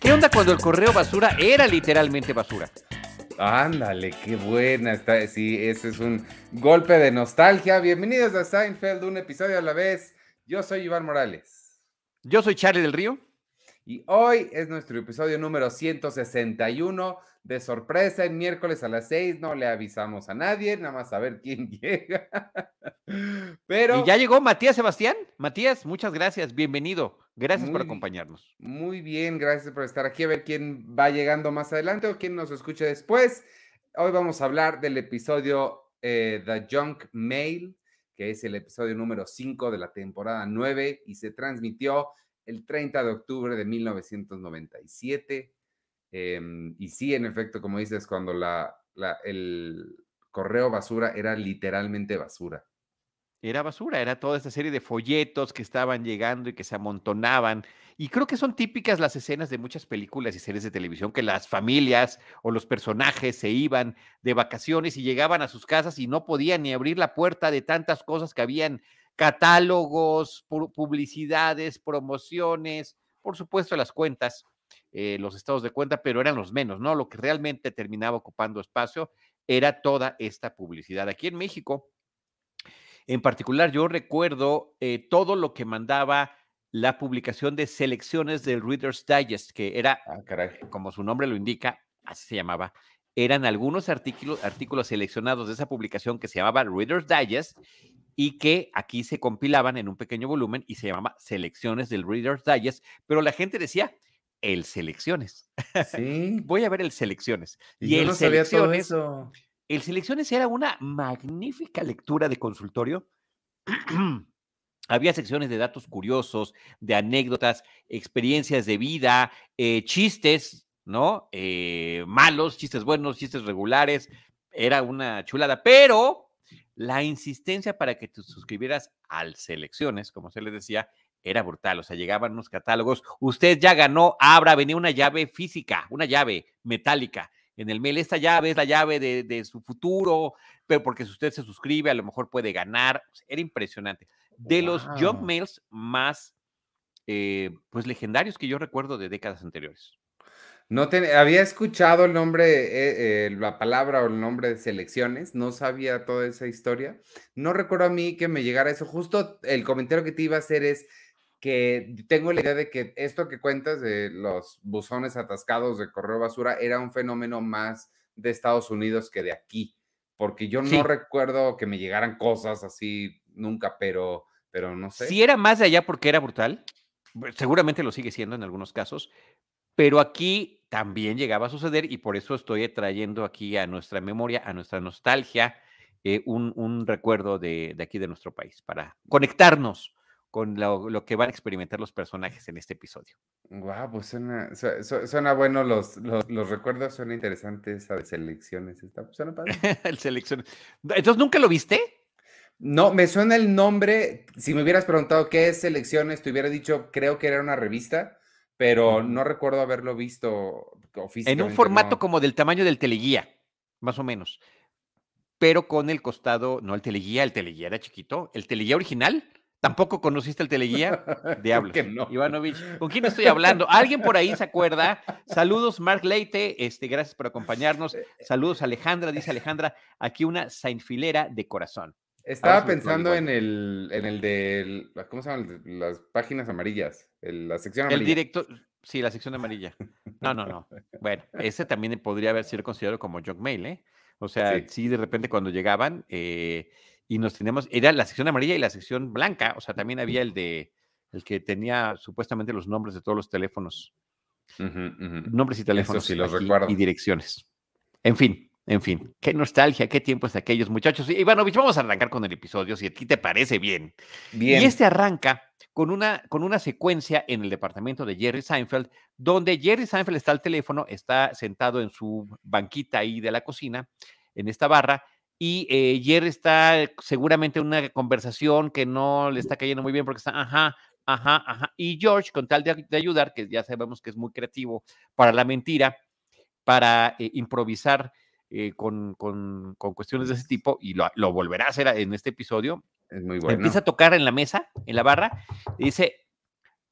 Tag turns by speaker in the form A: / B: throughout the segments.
A: ¿Qué onda cuando el correo basura era literalmente basura?
B: Ándale, qué buena está. Sí, ese es un golpe de nostalgia. Bienvenidos a Seinfeld, un episodio a la vez. Yo soy Iván Morales.
A: Yo soy Charlie del Río.
B: Y hoy es nuestro episodio número 161 de sorpresa en miércoles a las 6. No le avisamos a nadie, nada más a ver quién llega.
A: Pero. Y ya llegó Matías Sebastián. Matías, muchas gracias. Bienvenido. Gracias por acompañarnos.
B: Muy bien, gracias por estar aquí. A ver quién va llegando más adelante o quién nos escucha después. Hoy vamos a hablar del episodio eh, The Junk Mail, que es el episodio número 5 de la temporada 9 y se transmitió el 30 de octubre de 1997. Em, y sí, en efecto, como dices, cuando la, el correo basura era literalmente basura.
A: Era basura, era toda esta serie de folletos que estaban llegando y que se amontonaban. Y creo que son típicas las escenas de muchas películas y series de televisión, que las familias o los personajes se iban de vacaciones y llegaban a sus casas y no podían ni abrir la puerta de tantas cosas que habían catálogos, publicidades, promociones, por supuesto las cuentas, eh, los estados de cuenta, pero eran los menos, ¿no? Lo que realmente terminaba ocupando espacio era toda esta publicidad. Aquí en México, en particular, yo recuerdo eh, todo lo que mandaba la publicación de selecciones del Reader's Digest, que era, ah, como su nombre lo indica, así se llamaba, eran algunos artículos, artículos seleccionados de esa publicación que se llamaba Reader's Digest y que aquí se compilaban en un pequeño volumen y se llamaba Selecciones del Reader's Digest, pero la gente decía el Selecciones. Sí. Voy a ver el Selecciones.
B: Y, el Selecciones.
A: El Selecciones era una magnífica lectura de consultorio. Había secciones de datos curiosos, de anécdotas, experiencias de vida, eh, chistes, ¿no? Eh, malos, chistes buenos, chistes regulares. Era una chulada, pero la insistencia para que te suscribieras al Selecciones, como se les decía, era brutal. O sea, llegaban unos catálogos. Usted ya ganó, abra, venía una llave física, una llave metálica en el mail. Esta llave es la llave de, su futuro, pero porque si usted se suscribe, a lo mejor puede ganar. Era impresionante. De los junk mails más, eh, pues, legendarios que yo recuerdo de décadas anteriores.
B: No había escuchado el nombre, eh, eh, la palabra o el nombre de selecciones, no sabía toda esa historia. No recuerdo a mí que me llegara eso. Justo el comentario que te iba a hacer es que tengo la idea de que esto que cuentas de los buzones atascados de correo basura era un fenómeno más de Estados Unidos que de aquí, porque yo no recuerdo que me llegaran cosas así nunca, pero, pero no sé.
A: Si era más de allá porque era brutal, seguramente lo sigue siendo en algunos casos, pero aquí también llegaba a suceder y por eso estoy trayendo aquí a nuestra memoria, a nuestra nostalgia, eh, un, recuerdo de, aquí de nuestro país, para conectarnos con lo, que van a experimentar los personajes en este episodio.
B: Guau, pues suena, bueno los, los, recuerdos, suena interesante esa de selecciones. Está, suena padre.
A: el selección. Entonces, ¿nunca lo viste?
B: No, me suena el nombre. Si me hubieras preguntado qué es selecciones, te hubiera dicho, creo que era una revista pero no recuerdo haberlo visto
A: oficialmente. En un formato como del tamaño del teleguía, más o menos. Pero con el costado, no el teleguía, el teleguía era chiquito. El teleguía original, tampoco conociste el teleguía. Diablos. no? Ivanovich, ¿con quién estoy hablando? ¿Alguien por ahí se acuerda? Saludos, Mark Leite, este, gracias por acompañarnos. Saludos, Alejandra, dice Alejandra, aquí una sainfilera de corazón.
B: Estaba pensando en el, en el de, ¿cómo se llaman? Las páginas amarillas, la sección amarilla.
A: El directo, sí, la sección amarilla. No, no, no. Bueno, ese también podría haber sido considerado como junk mail, ¿eh? O sea, sí, de repente cuando llegaban eh, y nos teníamos, era la sección amarilla y la sección blanca, o sea, también había el de, el que tenía supuestamente los nombres de todos los teléfonos. Nombres y teléfonos.
B: sí, los recuerdo.
A: Y direcciones. En fin, en fin, qué nostalgia, qué tiempos de aquellos muchachos. Ivanovich, vamos a arrancar con el episodio, si a ti te parece bien. Bien. Y este arranca con una, con una secuencia en el departamento de Jerry Seinfeld, donde Jerry Seinfeld está al teléfono, está sentado en su banquita ahí de la cocina, en esta barra, y eh, Jerry está seguramente en una conversación que no le está cayendo muy bien porque está, ajá, ajá, ajá. Y George, con tal de, ayudar, que ya sabemos que es muy creativo para la mentira, para eh, improvisar eh, con, cuestiones de ese tipo y lo, volverá a hacer en este episodio.
B: Es muy bueno.
A: Empieza a tocar en la mesa, en la barra, dice,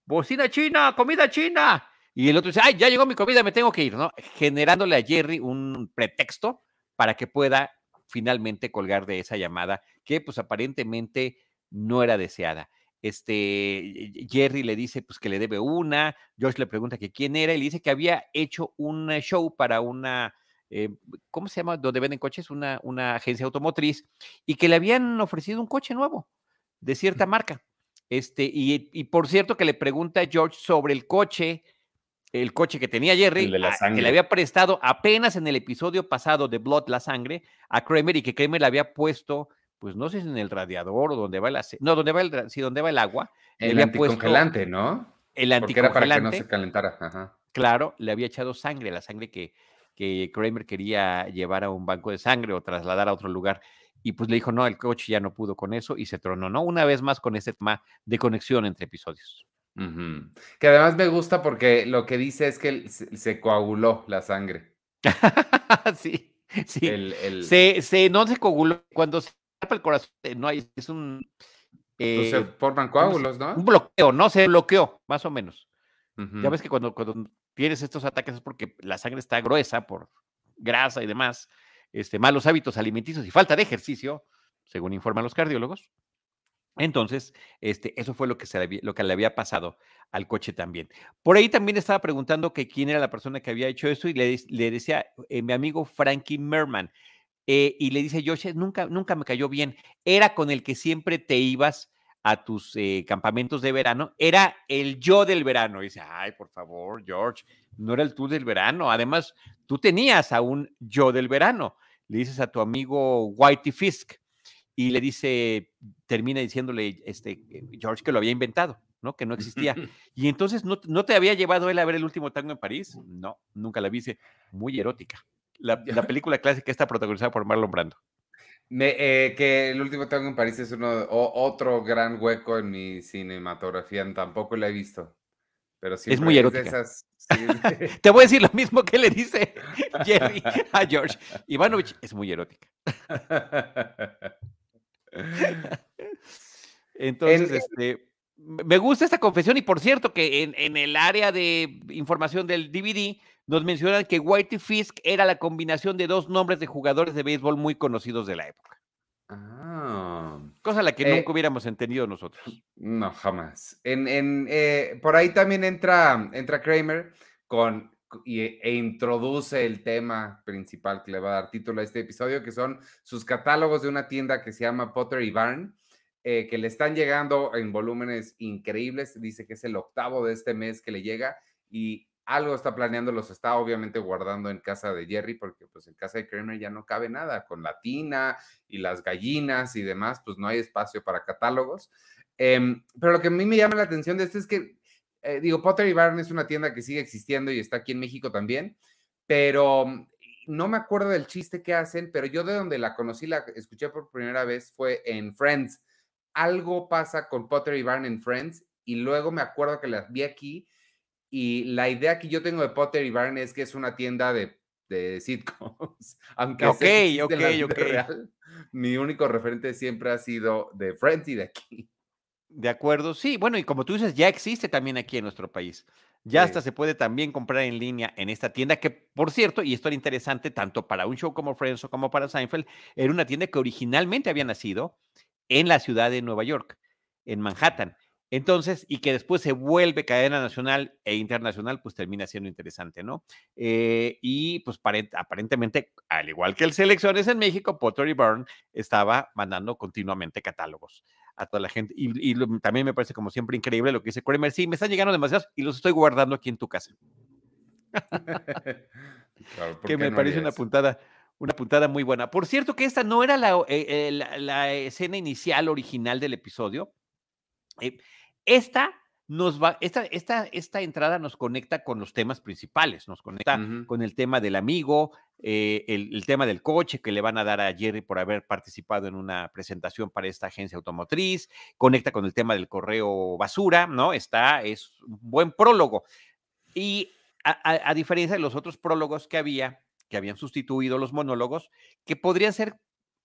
A: bocina china, comida china. Y el otro dice, ay, ya llegó mi comida, me tengo que ir, ¿no? Generándole a Jerry un pretexto para que pueda finalmente colgar de esa llamada que pues aparentemente no era deseada. Este, Jerry le dice pues que le debe una, Josh le pregunta que quién era y le dice que había hecho un show para una, eh, ¿cómo se llama? Donde venden coches, una, una agencia automotriz y que le habían ofrecido un coche nuevo de cierta marca. Este, y, y por cierto que le pregunta a George sobre el coche el coche que tenía Jerry, que le había prestado apenas en el episodio pasado de Blood, la sangre, a Kramer y que Kramer le había puesto, pues no sé si en el radiador o donde va el no, donde va el, sí, donde va el agua.
B: El anticongelante, ¿no?
A: El anticongelante. Porque era para que
B: no se calentara.
A: Claro, le había echado sangre, la sangre que, que Kramer quería llevar a un banco de sangre o trasladar a otro lugar. Y pues le dijo, no, el coche ya no pudo con eso y se tronó, ¿no? Una vez más con ese tema de conexión entre episodios.
B: Que además me gusta porque lo que dice es que se, coaguló la sangre.
A: sí, sí. El, Se, no se coaguló. Cuando se tapa el corazón, eh, no hay, es un.
B: Pues se eh, forman coágulos, ¿no?
A: Un bloqueo, ¿no? Se bloqueó, más o menos. Ya ves que cuando, cuando tienes estos ataques es porque la sangre está gruesa por grasa y demás, este, malos hábitos alimenticios y falta de ejercicio, según informan los cardiólogos. Entonces, este, eso fue lo que, le había pasado al coche también. Por ahí también estaba preguntando que quién era la persona que había hecho eso y le, le decía eh, mi amigo Frankie Merman. Eh, y le dice, Josh, nunca, nunca me cayó bien. Era con el que siempre te ibas a tus eh, campamentos de verano. Era el yo del verano. Y dice, ay, por favor, George, no era el tú del verano. Además, tú tenías a un yo del verano. Le dices a tu amigo Whitey Fisk y le dice, termina diciéndole este, George que lo había inventado, ¿no? Que no existía. Y entonces, ¿no, ¿no te había llevado él a ver el último tango en París? No, nunca la vi, muy erótica. La, la película clásica está protagonizada por Marlon Brando.
B: Eh, que el último tango en París es uno, otro gran hueco en mi cinematografía, tampoco la he visto. Pero
A: es muy erótica. Te voy a decir lo mismo que le dice Jerry a George. Ivanovich es muy erótica. Entonces, este, me gusta esta confesión y por cierto que en, el área de información del DVD nos mencionan que Whitey Fisk era la combinación de dos nombres de jugadores de béisbol muy conocidos de la época. Ah. Cosa la que eh, nunca hubiéramos entendido nosotros.
B: No, jamás. En, eh, por ahí también entra, entra Kramer con e introduce el tema principal que le va a dar título a este episodio, que son sus catálogos de una tienda que se llama Pottery Barn, eh, que le están llegando en volúmenes increíbles. Dice que es el octavo de este mes que le llega y algo está planeando, los está obviamente guardando en casa de Jerry, porque pues en casa de Kramer ya no cabe nada, con la tina y las gallinas y demás, pues no hay espacio para catálogos. Em, pero lo que a mí me llama la atención de esto es que eh, digo, Potter y Barn es una tienda que sigue existiendo y está aquí en México también, pero mm, no me acuerdo del chiste que hacen, pero yo de donde la conocí, la escuché por primera vez fue en Friends. Algo pasa con Potter y Barn en Friends y luego me acuerdo que las vi aquí y la idea que yo tengo de Potter y Barn es que es una tienda de, de sitcoms. Aunque
A: ok, ok, ok.
B: mi único referente siempre ha sido de Friends y de aquí.
A: De acuerdo, sí, bueno, y como tú dices, ya existe también aquí en nuestro país. Ya hasta se puede también comprar en línea en esta tienda, que por cierto, y esto era interesante tanto para un show como Friends o como para Seinfeld, era una tienda que originalmente había nacido en la ciudad de Nueva York, en Manhattan. Entonces, y que después se vuelve cadena nacional e internacional, pues termina siendo interesante, ¿no? Eh, y pues aparentemente, al igual que el Selecciones en México, Pottery Barn estaba mandando continuamente catálogos a toda la gente. Y, también me parece, como siempre, increíble lo que dice Kramer. Sí, me están llegando demasiados y los estoy guardando aquí en tu casa. que me parece una puntada, una puntada muy buena. Por cierto, que esta no era la, eh, eh, escena inicial original del episodio. Esta nos va, esta, esta, esta entrada nos conecta con los temas principales, nos conecta con el tema del amigo, eh, el, tema del coche que le van a dar a Jerry por haber participado en una presentación para esta agencia automotriz, conecta con el tema del correo basura, ¿no? Está, es un buen prólogo. Y a, a diferencia de los otros prólogos que había, que habían sustituido los monólogos, que podrían ser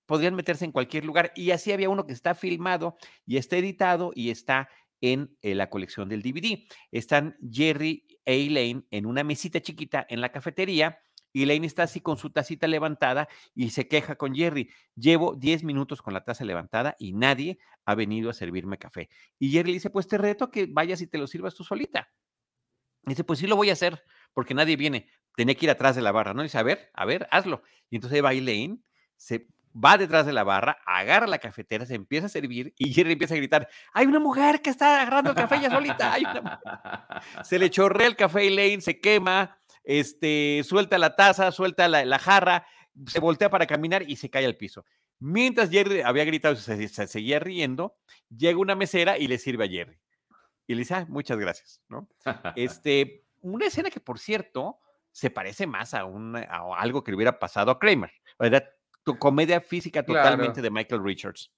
A: podrían meterse en cualquier lugar. Y así había uno que está filmado y está editado y está en eh, la colección del DVD. Están Jerry e Elaine en una mesita chiquita en la cafetería. Y Elaine está así con su tacita levantada y se queja con Jerry. Llevo 10 minutos con la taza levantada y nadie ha venido a servirme café. Y Jerry le dice, pues te reto que vayas y te lo sirvas tú solita. dice, pues sí lo voy a hacer, porque nadie viene. Tenía que ir atrás de la barra, ¿no? dice, a ver, a ver, hazlo. Y entonces va Elaine, se va detrás de la barra, agarra la cafetera, se empieza a servir y Jerry empieza a gritar, hay una mujer que está agarrando el café ya solita, Se le chorrea el café y Lane, se quema, este, suelta la taza, suelta la, jarra, se voltea para caminar y se cae al piso. Mientras Jerry había gritado, se, se, seguía riendo, llega una mesera y le sirve a Jerry. Y le dice, ah, muchas gracias. Este, una escena que, por cierto, se parece más a, a algo que le hubiera pasado a Kramer, ¿verdad? Tu comedia física totalmente de Michael Richards.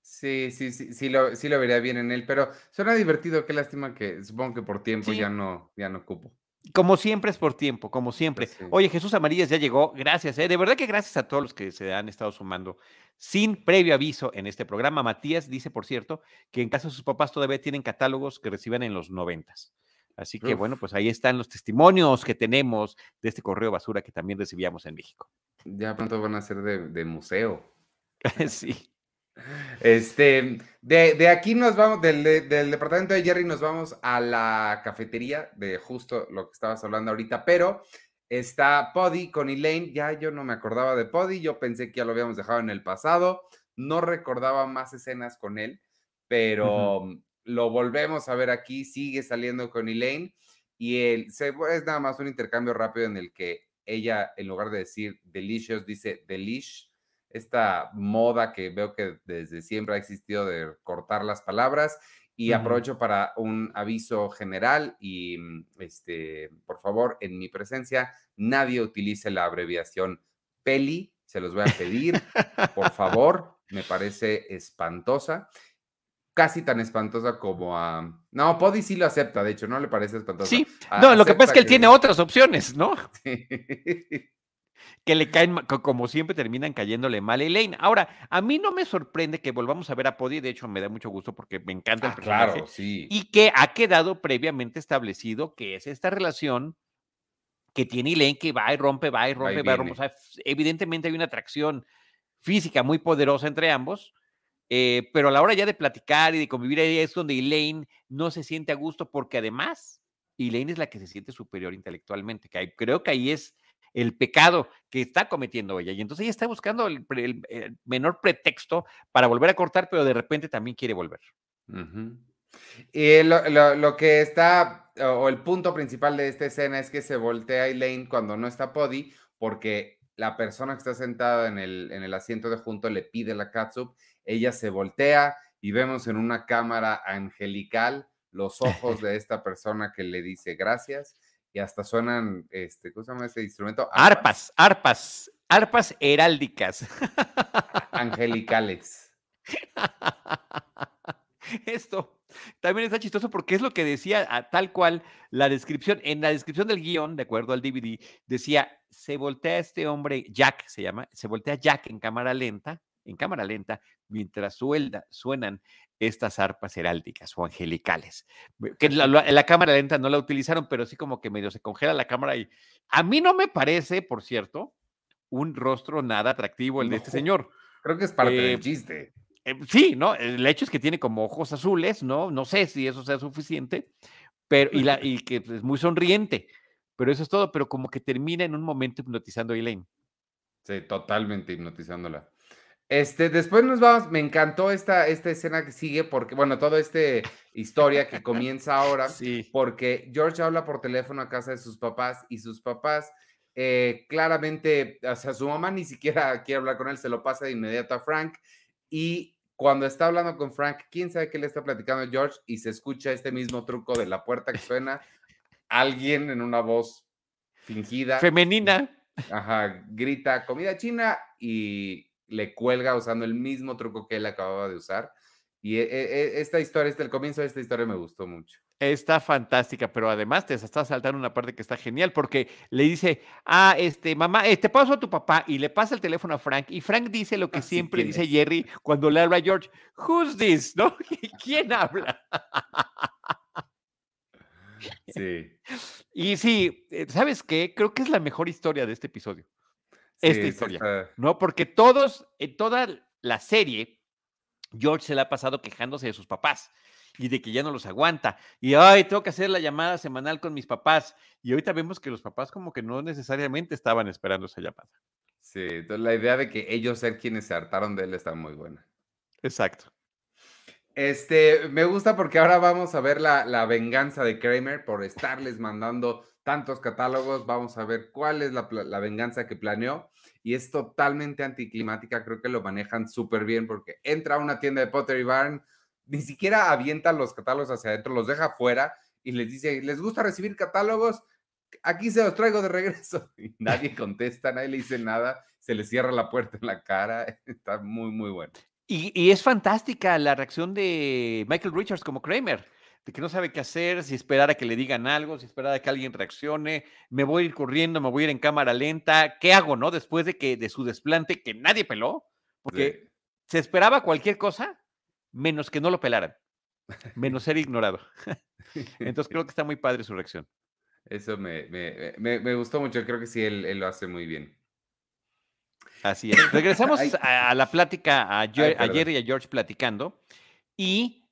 B: Sí, sí, sí, sí lo, sí lo vería bien en él, pero suena divertido, qué lástima que supongo que por tiempo ya no, ya no ocupo.
A: Como siempre es por tiempo, como siempre. Pues Oye, Jesús Amarillas ya llegó, gracias, ¿eh? de verdad que gracias a todos los que se han estado sumando sin previo aviso en este programa. Matías dice, por cierto, que en casa de sus papás todavía tienen catálogos que reciben en los noventas. Así que bueno, pues ahí están los testimonios que tenemos de este correo basura que también recibíamos en México.
B: Ya pronto van a ser de, museo.
A: sí.
B: Este, de, aquí nos vamos, del, del, departamento de Jerry nos vamos a la cafetería de justo lo que estabas hablando ahorita, pero está Poddy con Elaine, ya yo no me acordaba de Poddy, yo pensé que ya lo habíamos dejado en el pasado, no recordaba más escenas con él, pero lo volvemos a ver aquí, sigue saliendo con Elaine y él, se, es nada más un intercambio rápido en el que ella, en lugar de decir delicious, dice delish. Esta moda que veo que desde siempre ha existido de cortar las palabras. Y aprovecho para un aviso general y, mm, este, por favor, en mi presencia, nadie utilice la abreviación PELI. Se los voy a pedir, por favor. Me parece espantosa casi tan espantosa como a. No, Podi sí lo acepta, de hecho, no le parece espantosa.
A: Sí, no, lo que pasa es que él tiene otras opciones, ¿no? que le caen, como siempre, terminan cayéndole mal a Elaine. Ahora, a mí no me sorprende que volvamos a ver a Podi, de hecho, me da mucho gusto porque me encanta el ah, personaje. Claro, sí. Y que ha quedado previamente establecido que es esta relación que tiene Elaine que va y rompe, va y rompe, va y, rompe. O sea, evidentemente hay una atracción física muy poderosa entre ambos eh, pero a la hora ya de platicar y de convivir ahí es donde Elaine no se siente a gusto porque además Elaine es la que se siente superior intelectualmente, que creo que ahí es el pecado que está cometiendo ella. Y entonces ella está buscando el, menor pretexto para volver a cortar, pero de repente también quiere volver.
B: Y lo, que está, o el punto principal de esta escena es que se voltea Elaine cuando no está Poddy, porque la persona que está sentada en el, en el asiento de junto le pide la catsup ella se voltea y vemos en una cámara angelical los ojos de esta persona que le dice gracias y hasta suenan, este, ¿cómo se llama ese instrumento?
A: Arpas, arpas, arpas heráldicas.
B: Angelicales.
A: Esto también está chistoso porque es lo que decía tal cual la descripción, en la descripción del guion, de acuerdo al DVD, decía, se voltea este hombre, Jack se llama, se voltea Jack en cámara lenta, en cámara lenta, mientras suenan estas arpas heráldicas o angelicales. Que la, la, cámara lenta no la utilizaron, pero sí como que medio se congela la cámara y a mí no me parece, por cierto, un rostro nada atractivo el de este señor.
B: Creo que es parte del eh, chiste.
A: Eh, sí, ¿no? El hecho es que tiene como ojos azules, ¿no? No sé si eso sea suficiente, pero y, la, y que es muy sonriente, pero eso es todo, pero como que termina en un momento hipnotizando a Elaine.
B: Sí, totalmente hipnotizándola. Este, después nos vamos, me encantó esta, esta escena que sigue, porque, bueno, toda esta historia que comienza ahora, sí. porque George habla por teléfono a casa de sus papás y sus papás eh, claramente, o sea, su mamá ni siquiera quiere hablar con él, se lo pasa de inmediato a Frank y cuando está hablando con Frank, quién sabe qué le está platicando George y se escucha este mismo truco de la puerta que suena, alguien en una voz fingida.
A: Femenina.
B: Ajá, grita comida china y le cuelga usando el mismo truco que él acababa de usar. Y e, e, esta historia, este, el comienzo de esta historia me gustó mucho.
A: Está fantástica, pero además te está saltando una parte que está genial porque le dice, ah, este, mamá, eh, te paso a tu papá y le pasa el teléfono a Frank y Frank dice lo que siempre dice Jerry cuando le habla a George, who's this? ¿No? ¿Quién habla?
B: Sí.
A: Y sí, eh, ¿sabes qué? Creo que es la mejor historia de este episodio. Esta historia, ¿no? Porque todos, en toda la serie, George se le ha pasado quejándose de sus papás y de que ya no los aguanta. Y, ay, tengo que hacer la llamada semanal con mis papás. Y ahorita vemos que los papás como que no necesariamente estaban esperando esa llamada.
B: Sí, entonces la idea de que ellos ser quienes se hartaron de él está muy buena.
A: Exacto.
B: Este, me gusta porque ahora vamos a ver la, venganza de Kramer por estarles mandando tantos catálogos. Vamos a ver cuál es la, la venganza que planeó. Y es totalmente anticlimática. Creo que lo manejan súper bien porque entra a una tienda de Pottery Barn, ni siquiera avienta los catálogos hacia adentro, los deja fuera y les dice, ¿les gusta recibir catálogos? Aquí se los traigo de regreso. Y nadie contesta, nadie le dice nada, se le cierra la puerta en la cara. Está muy, muy bueno.
A: Y, es fantástica la reacción de Michael Richards como Kramer, de que no sabe qué hacer, si esperar a que le digan algo, si esperar a que alguien reaccione, me voy a ir corriendo, me voy a ir en cámara lenta, ¿qué hago, no? Después de que de su desplante que nadie peló, porque se esperaba cualquier cosa menos que no lo pelaran, menos ser ignorado. Entonces creo que está muy padre su reacción.
B: Eso me, me, gustó mucho, creo que sí, él, lo hace muy bien.
A: Así es. Regresamos a, la plática, a, Jerry y a George platicando, y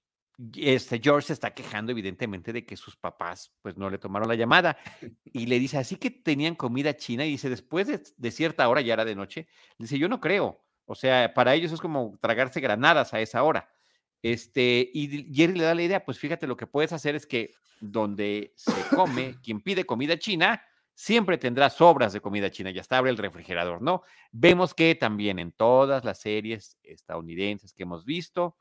A: este George se está quejando evidentemente de que sus papás pues no le tomaron la llamada y le dice, así que tenían comida china y dice, después de, de, cierta hora, ya era de noche, dice, yo no creo, o sea, para ellos es como tragarse granadas a esa hora. Este, y Jerry le da la idea, pues fíjate, lo que puedes hacer es que donde se come, quien pide comida china, siempre tendrá sobras de comida china, ya está, abre el refrigerador, ¿no? Vemos que también en todas las series estadounidenses que hemos visto,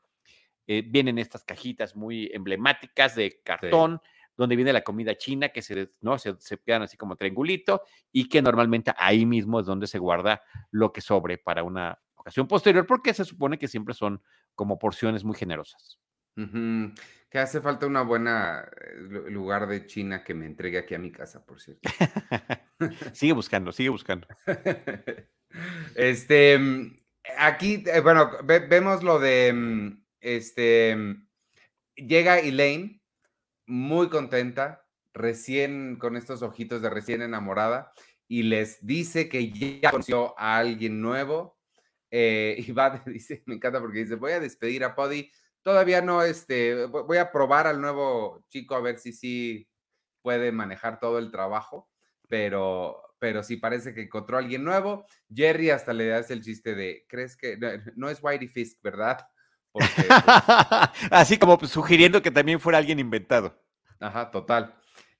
A: eh, vienen estas cajitas muy emblemáticas de cartón, donde viene la comida china, que se, ¿no? Se, se, quedan así como triangulito, y que normalmente ahí mismo es donde se guarda lo que sobre para una ocasión posterior, porque se supone que siempre son como porciones muy generosas.
B: Que hace falta una buena eh, lugar de China que me entregue aquí a mi casa, por cierto.
A: sigue buscando, sigue buscando.
B: este, mm, aquí, eh, bueno, vemos lo de, mm, este, mm, llega Elaine muy contenta, recién con estos ojitos de recién enamorada, y les dice que ya conoció a alguien nuevo eh, y va, dice, me encanta porque dice, voy a despedir a Poddy. Todavía no, este, voy a probar al nuevo chico a ver si sí puede manejar todo el trabajo, pero, pero sí parece que encontró a alguien nuevo. Jerry hasta le hace el chiste de, ¿crees que no, es Whitey Fisk, verdad?
A: Pues Así como sugiriendo que también fuera alguien inventado.
B: Ajá, total.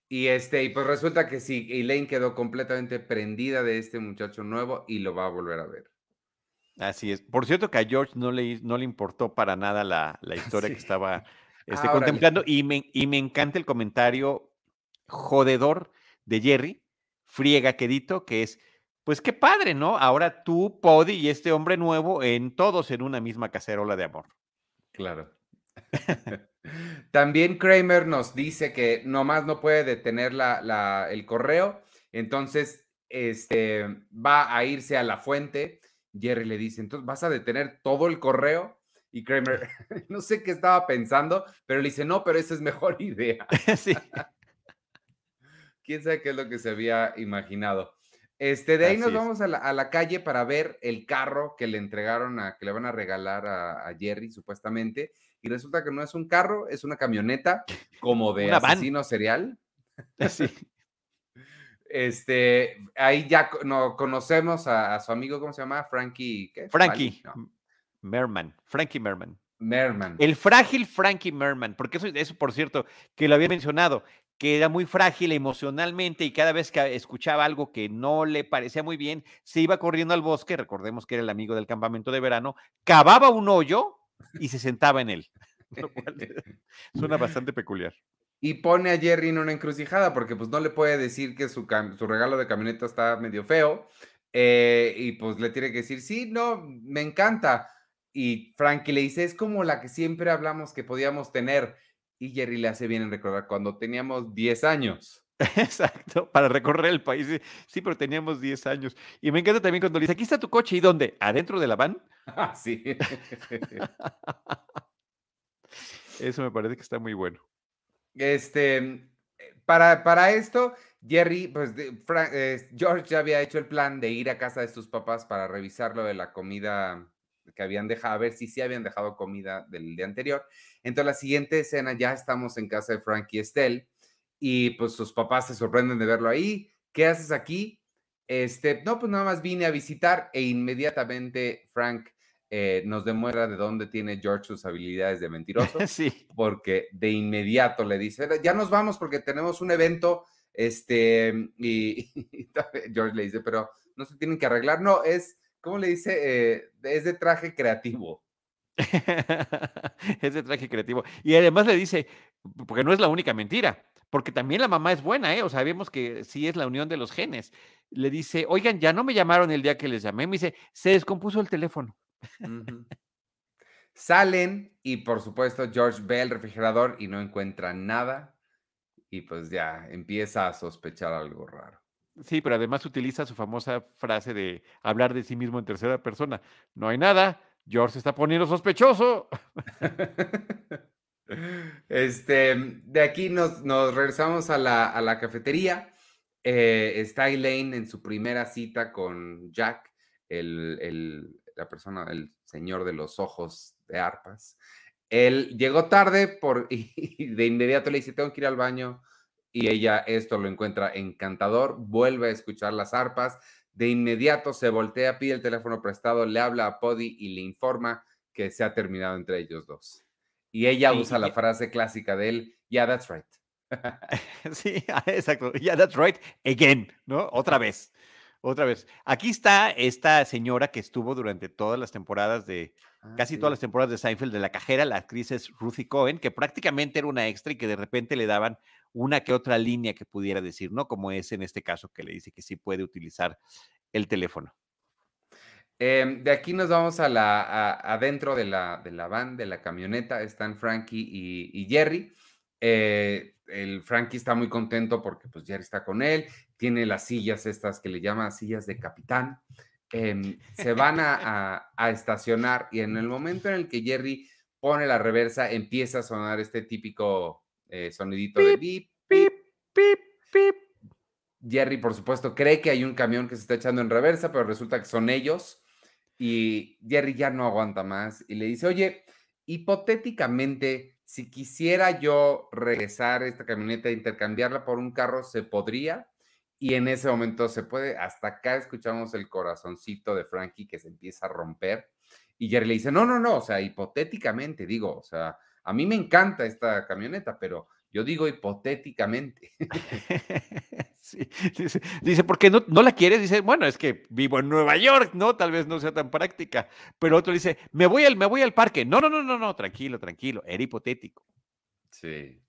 B: Y este, y pues resulta que sí, Elaine quedó completamente prendida de este muchacho nuevo y lo va a volver a ver.
A: Así es. Por cierto que a George no le, no le importó para nada la, historia que estaba este, contemplando y me, y me encanta el comentario jodedor de Jerry, friega quedito, que es, pues qué padre, ¿no? Ahora tú, Poddy y este hombre nuevo en todos en una misma cacerola de amor.
B: Claro. También Kramer nos dice que nomás no puede detener la, el correo, entonces este, va a irse a la fuente Jerry le dice, entonces vas a detener todo el correo. Y Kramer, no sé qué estaba pensando, pero le dice, no, pero esa es mejor idea. sí. Quién sabe qué es lo que se había imaginado. Este, de ahí nos vamos a la, calle para ver el carro que le entregaron a, que le van a regalar a, Jerry, supuestamente. Y resulta que no es un carro, es una camioneta como de asesino serial. Sí. Este, ahí ya no, conocemos a, su amigo, ¿cómo se llama? Frankie. ¿qué?
A: Frankie Merman. Frankie Merman.
B: Merman.
A: El frágil Frankie Merman, porque eso, eso, por cierto, que lo había mencionado, que era muy frágil emocionalmente y cada vez que escuchaba algo que no le parecía muy bien, se iba corriendo al bosque, recordemos que era el amigo del campamento de verano, cavaba un hoyo y se sentaba en él. suena bastante peculiar
B: y pone a Jerry en una encrucijada porque pues no le puede decir que su, su regalo de camioneta está medio feo eh, y pues le tiene que decir, sí, no, me encanta. y Frankie le dice, es como la que siempre hablamos que podíamos tener. Y Jerry le hace bien en recordar cuando teníamos 10 años.
A: Exacto, para recorrer el país. Sí, pero teníamos 10 años. Y me encanta también cuando le dice, aquí está tu coche, ¿y dónde? ¿Adentro de la van?
B: Ah, sí.
A: Eso me parece que está muy bueno.
B: Este, para, para esto, Jerry, pues eh, George ya había hecho el plan de ir a casa de sus papás para revisar lo de la comida que habían dejado, a ver si sí habían dejado comida del día anterior. Entonces, la siguiente escena, ya estamos en casa de Frank y Estelle, y pues sus papás se sorprenden de verlo ahí. ¿Qué haces aquí? Este, no, pues nada más vine a visitar e inmediatamente Frank eh, nos demuestra de dónde tiene George sus habilidades de mentiroso.
A: Sí.
B: Porque de inmediato le dice, ya nos vamos porque tenemos un evento, este, y, George le dice, pero no se tienen que arreglar. No, es, ¿cómo le dice? Eh, es de traje creativo.
A: es de traje creativo. Y además le dice, porque no es la única mentira, porque también la mamá es buena, ¿eh? O sea, vemos que sí es la unión de los genes. Le dice, oigan, ya no me llamaron el día que les llamé. Me dice, se descompuso el teléfono.
B: Salen y por supuesto George ve el refrigerador y no encuentra nada y pues ya empieza a sospechar algo raro.
A: Sí, pero además utiliza su famosa frase de hablar de sí mismo en tercera persona. No hay nada, George está poniendo sospechoso.
B: Este, de aquí nos, regresamos a la, cafetería. Eh, está Elaine en su primera cita con Jack, el, la persona, el señor de los ojos de arpas. Él llegó tarde por, y de inmediato le dice, tengo que ir al baño. Y ella esto lo encuentra encantador, vuelve a escuchar las arpas, de inmediato se voltea, pide el teléfono prestado, le habla a Poddy y le informa que se ha terminado entre ellos dos. Y ella usa la frase clásica de él, yeah, that's right.
A: sí, exacto, yeah, that's right, again, ¿no? Otra vez, otra vez. Aquí está esta señora que estuvo durante todas las temporadas de, ah, casi todas las temporadas de Seinfeld, de la cajera, la actriz es Ruthie Cohen, que prácticamente era una extra y que de repente le daban una que otra línea que pudiera decir, ¿no? Como es en este caso que le dice que sí puede utilizar el teléfono.
B: Em, de aquí nos vamos a la, adentro de la, de la van, de la camioneta, están Frankie y, Jerry. Eh, el Frankie está muy contento porque pues Jerry está con él, tiene las sillas estas que le llaman sillas de capitán. Em, se van a, estacionar y en el momento en el que Jerry pone la reversa empieza a sonar este típico eh, sonidito de bip, bip, bip, bip. Jerry, por supuesto, cree que hay un camión que se está echando en reversa, pero resulta que son ellos. Y Jerry ya no aguanta más y le dice, oye, hipotéticamente, si quisiera yo regresar esta camioneta e intercambiarla por un carro, ¿se podría? Y en ese momento se puede. Hasta acá escuchamos el corazoncito de Frankie que se empieza a romper. Y Jerry le dice, no, no, no, o sea, hipotéticamente, digo, o sea, a mí me encanta esta camioneta, pero yo digo hipotéticamente.
A: dice, ¿por qué no, no la quieres? Dice, bueno, es que vivo en Nueva York, ¿no? Tal vez no sea tan práctica. Pero otro dice, me voy al, me voy al parque. No, no, no, no, no, tranquilo, tranquilo, era hipotético.
B: Sí.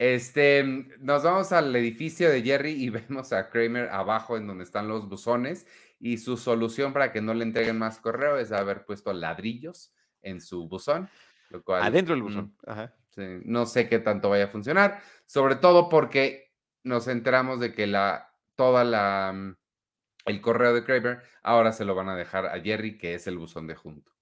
B: Este, nos vamos al edificio de Jerry y vemos a Kramer abajo en donde están los buzones y su solución para que no le entreguen más correo es haber puesto ladrillos en su buzón, lo cual...
A: Adentro del buzón.
B: Mm, Ajá no sé qué tanto vaya a funcionar, sobre todo porque nos enteramos de que la, toda la, mm, el correo de Kramer ahora se lo van a dejar a Jerry, que es el buzón de junto.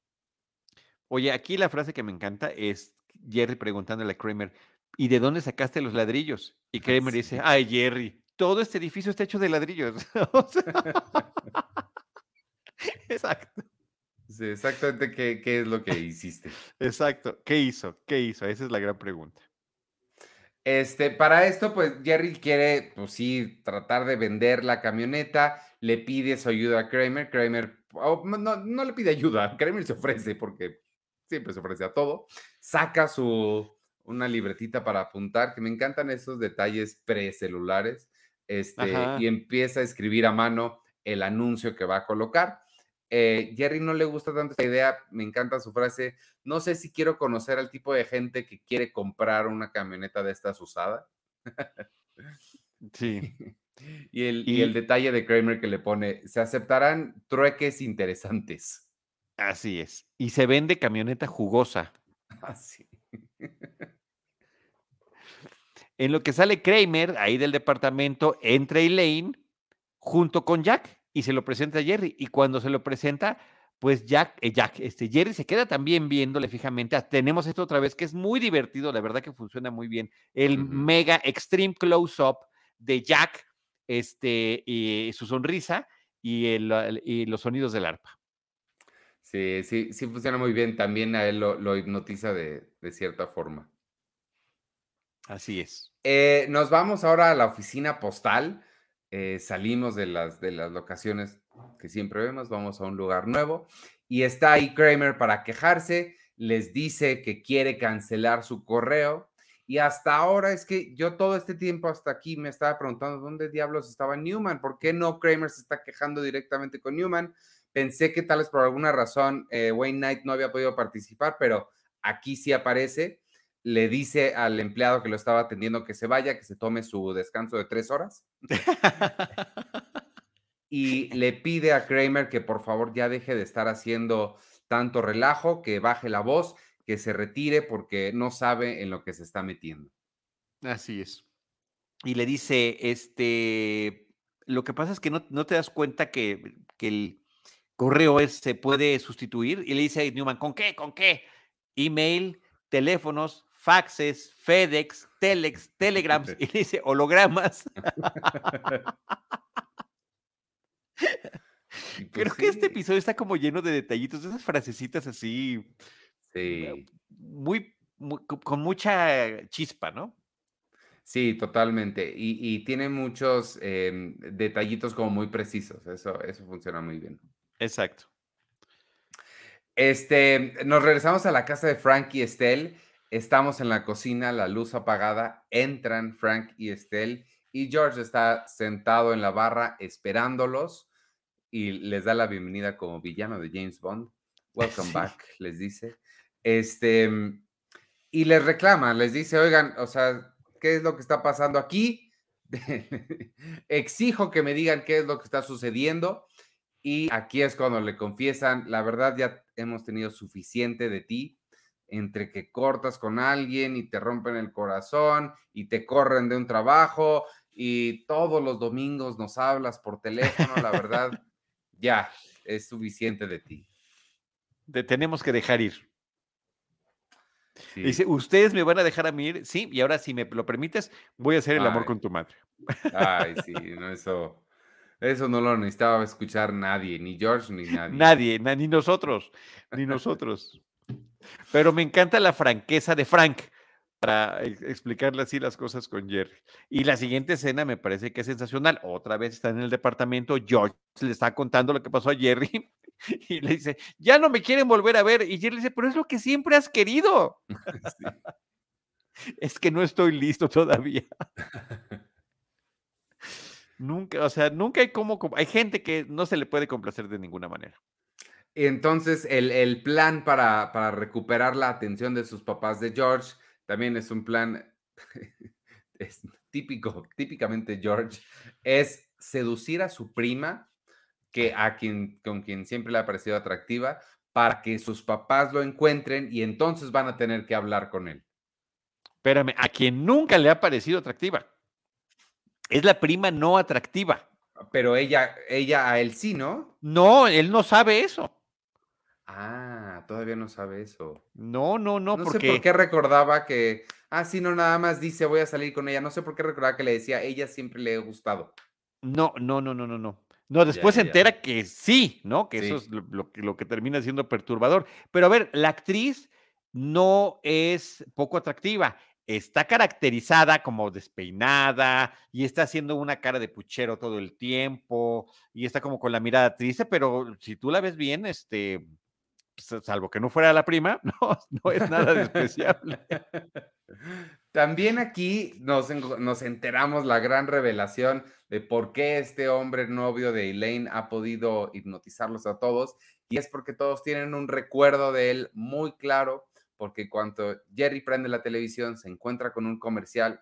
A: Oye, aquí la frase que me encanta es Jerry preguntándole a Kramer, ¿y de dónde sacaste los ladrillos? Y Kramer dice, ay Jerry, todo este edificio está hecho de ladrillos. Exacto.
B: Sí, exactamente qué, qué es lo que hiciste.
A: Exacto, ¿qué hizo? ¿Qué hizo? Esa es la gran pregunta.
B: Este, para esto, pues Jerry quiere, pues sí, tratar de vender la camioneta, le pide su ayuda a Kramer, Kramer, oh, no, no le pide ayuda, Kramer se ofrece porque siempre se ofrece a todo, saca su, una libretita para apuntar, que me encantan esos detalles precelulares, este, y empieza a escribir a mano el anuncio que va a colocar. Eh, Jerry no le gusta tanto esta idea, me encanta su frase, no sé si quiero conocer al tipo de gente que quiere comprar una camioneta de estas usada.
A: Sí.
B: y, el, y el detalle de Kramer que le pone, se aceptarán trueques interesantes.
A: Así es. Y se vende camioneta jugosa.
B: Así.
A: En lo que sale Kramer, ahí del departamento, entra Elaine junto con Jack y se lo presenta a Jerry. Y cuando se lo presenta, pues Jack, eh, Jack, este Jerry se queda también viéndole fijamente. Ah, tenemos esto otra vez que es muy divertido, la verdad que funciona muy bien. El mega extreme close-up de Jack, este, y su sonrisa y, el- el- y los sonidos del arpa.
B: Sí, sí, sí funciona muy bien. También a él lo, lo hipnotiza de, de cierta forma.
A: Así es.
B: Eh, nos vamos ahora a la oficina postal. Eh, salimos de las, de las locaciones que siempre vemos, vamos a un lugar nuevo y está ahí Kramer para quejarse, les dice que quiere cancelar su correo y hasta ahora es que yo todo este tiempo hasta aquí me estaba preguntando dónde diablos estaba Newman, por qué no Kramer se está quejando directamente con Newman. Pensé que tal vez por alguna razón eh, Wayne Knight no había podido participar, pero aquí sí aparece le dice al empleado que lo estaba atendiendo que se vaya, que se tome su descanso de tres horas y le pide a Kramer que por favor ya deje de estar haciendo tanto relajo, que baje la voz, que se retire porque no sabe en lo que se está metiendo.
A: Así es. Y le dice, este, lo que pasa es que no, no te das cuenta que, que el correo es, se puede sustituir. Y le dice a Newman, ¿con qué? ¿Con qué? Email, teléfonos, faxes, FedEx, Telex, Telegrams. Y le dice, hologramas.
B: Pues
A: Creo que este episodio está como lleno de detallitos, de esas frasecitas así,
B: sí,
A: muy, muy- co- con mucha chispa, ¿no?
B: sí, totalmente. Y, y tiene muchos em, detallitos como muy precisos. Eso, eso funciona muy bien.
A: Exacto.
B: Este, nos regresamos a la casa de Frank y Estelle. Estamos en la cocina, la luz apagada. Entran Frank y Estelle y George está sentado en la barra esperándolos y les da la bienvenida como villano de James Bond. Welcome
A: Sí.
B: back, les dice. Este, y les reclama, les dice, oigan, o sea, ¿qué es lo que está pasando aquí? Exijo que me digan qué es lo que está sucediendo. Y aquí es cuando le confiesan, la verdad ya hemos tenido suficiente de ti, entre que cortas con alguien y te rompen el corazón y te corren de un trabajo y todos los domingos nos hablas por teléfono, la verdad, ya es suficiente de ti.
A: Te tenemos que dejar ir.
B: Sí.
A: Dice, ¿ustedes me van a dejar a mí ir? Sí, y ahora si me lo permites, voy a hacer el amor con tu madre.
B: Ay, sí, no, eso, eso no lo necesitaba escuchar nadie, ni George ni nadie.
A: Nadie, na- ni nosotros, ni nosotros. Pero me encanta la franqueza de Frank para ex- explicarle así las cosas con Jerry. Y la siguiente escena me parece que es sensacional. Otra vez está en el departamento, George le está contando lo que pasó a Jerry y le dice, ya no me quieren volver a ver. Y Jerry dice, pero es lo que siempre has querido.
B: Sí.
A: Es que no estoy listo todavía. Nunca, o sea, nunca hay como- hay gente que no se le puede complacer de ninguna manera.
B: Y entonces el, el plan para, para recuperar la atención de sus papás de George también es un plan es típico, típicamente George, es seducir a su prima, que a quien, con quien siempre le ha parecido atractiva, para que sus papás lo encuentren y entonces van a tener que hablar con él.
A: Espérame, a quien nunca le ha parecido atractiva. Es la prima no atractiva.
B: Pero ella, ella a él sí, ¿no?
A: No, él no sabe eso.
B: Ah, todavía no sabe eso.
A: No, no, no,
B: No,
A: porque
B: sé por qué recordaba que, ah, sí, no, nada más dice voy a salir con ella. No sé por qué recordaba que le decía, ella siempre le he gustado.
A: no, no, no, no, no, no. No, después
B: Ya,
A: se entera que sí, ¿no? Que eso es lo, lo que- lo que termina siendo perturbador. Pero a ver, la actriz no es poco atractiva. Está caracterizada como despeinada y está haciendo una cara de puchero todo el tiempo y está como con la mirada triste, pero si tú la ves bien, este, salvo que no fuera la prima, no, no es nada despreciable.
B: También aquí nos, nos enteramos la gran revelación de por qué este hombre novio de Elaine ha podido hipnotizarlos a todos. Y es porque todos tienen un recuerdo de él muy claro, porque cuando Jerry prende la televisión se encuentra con un comercial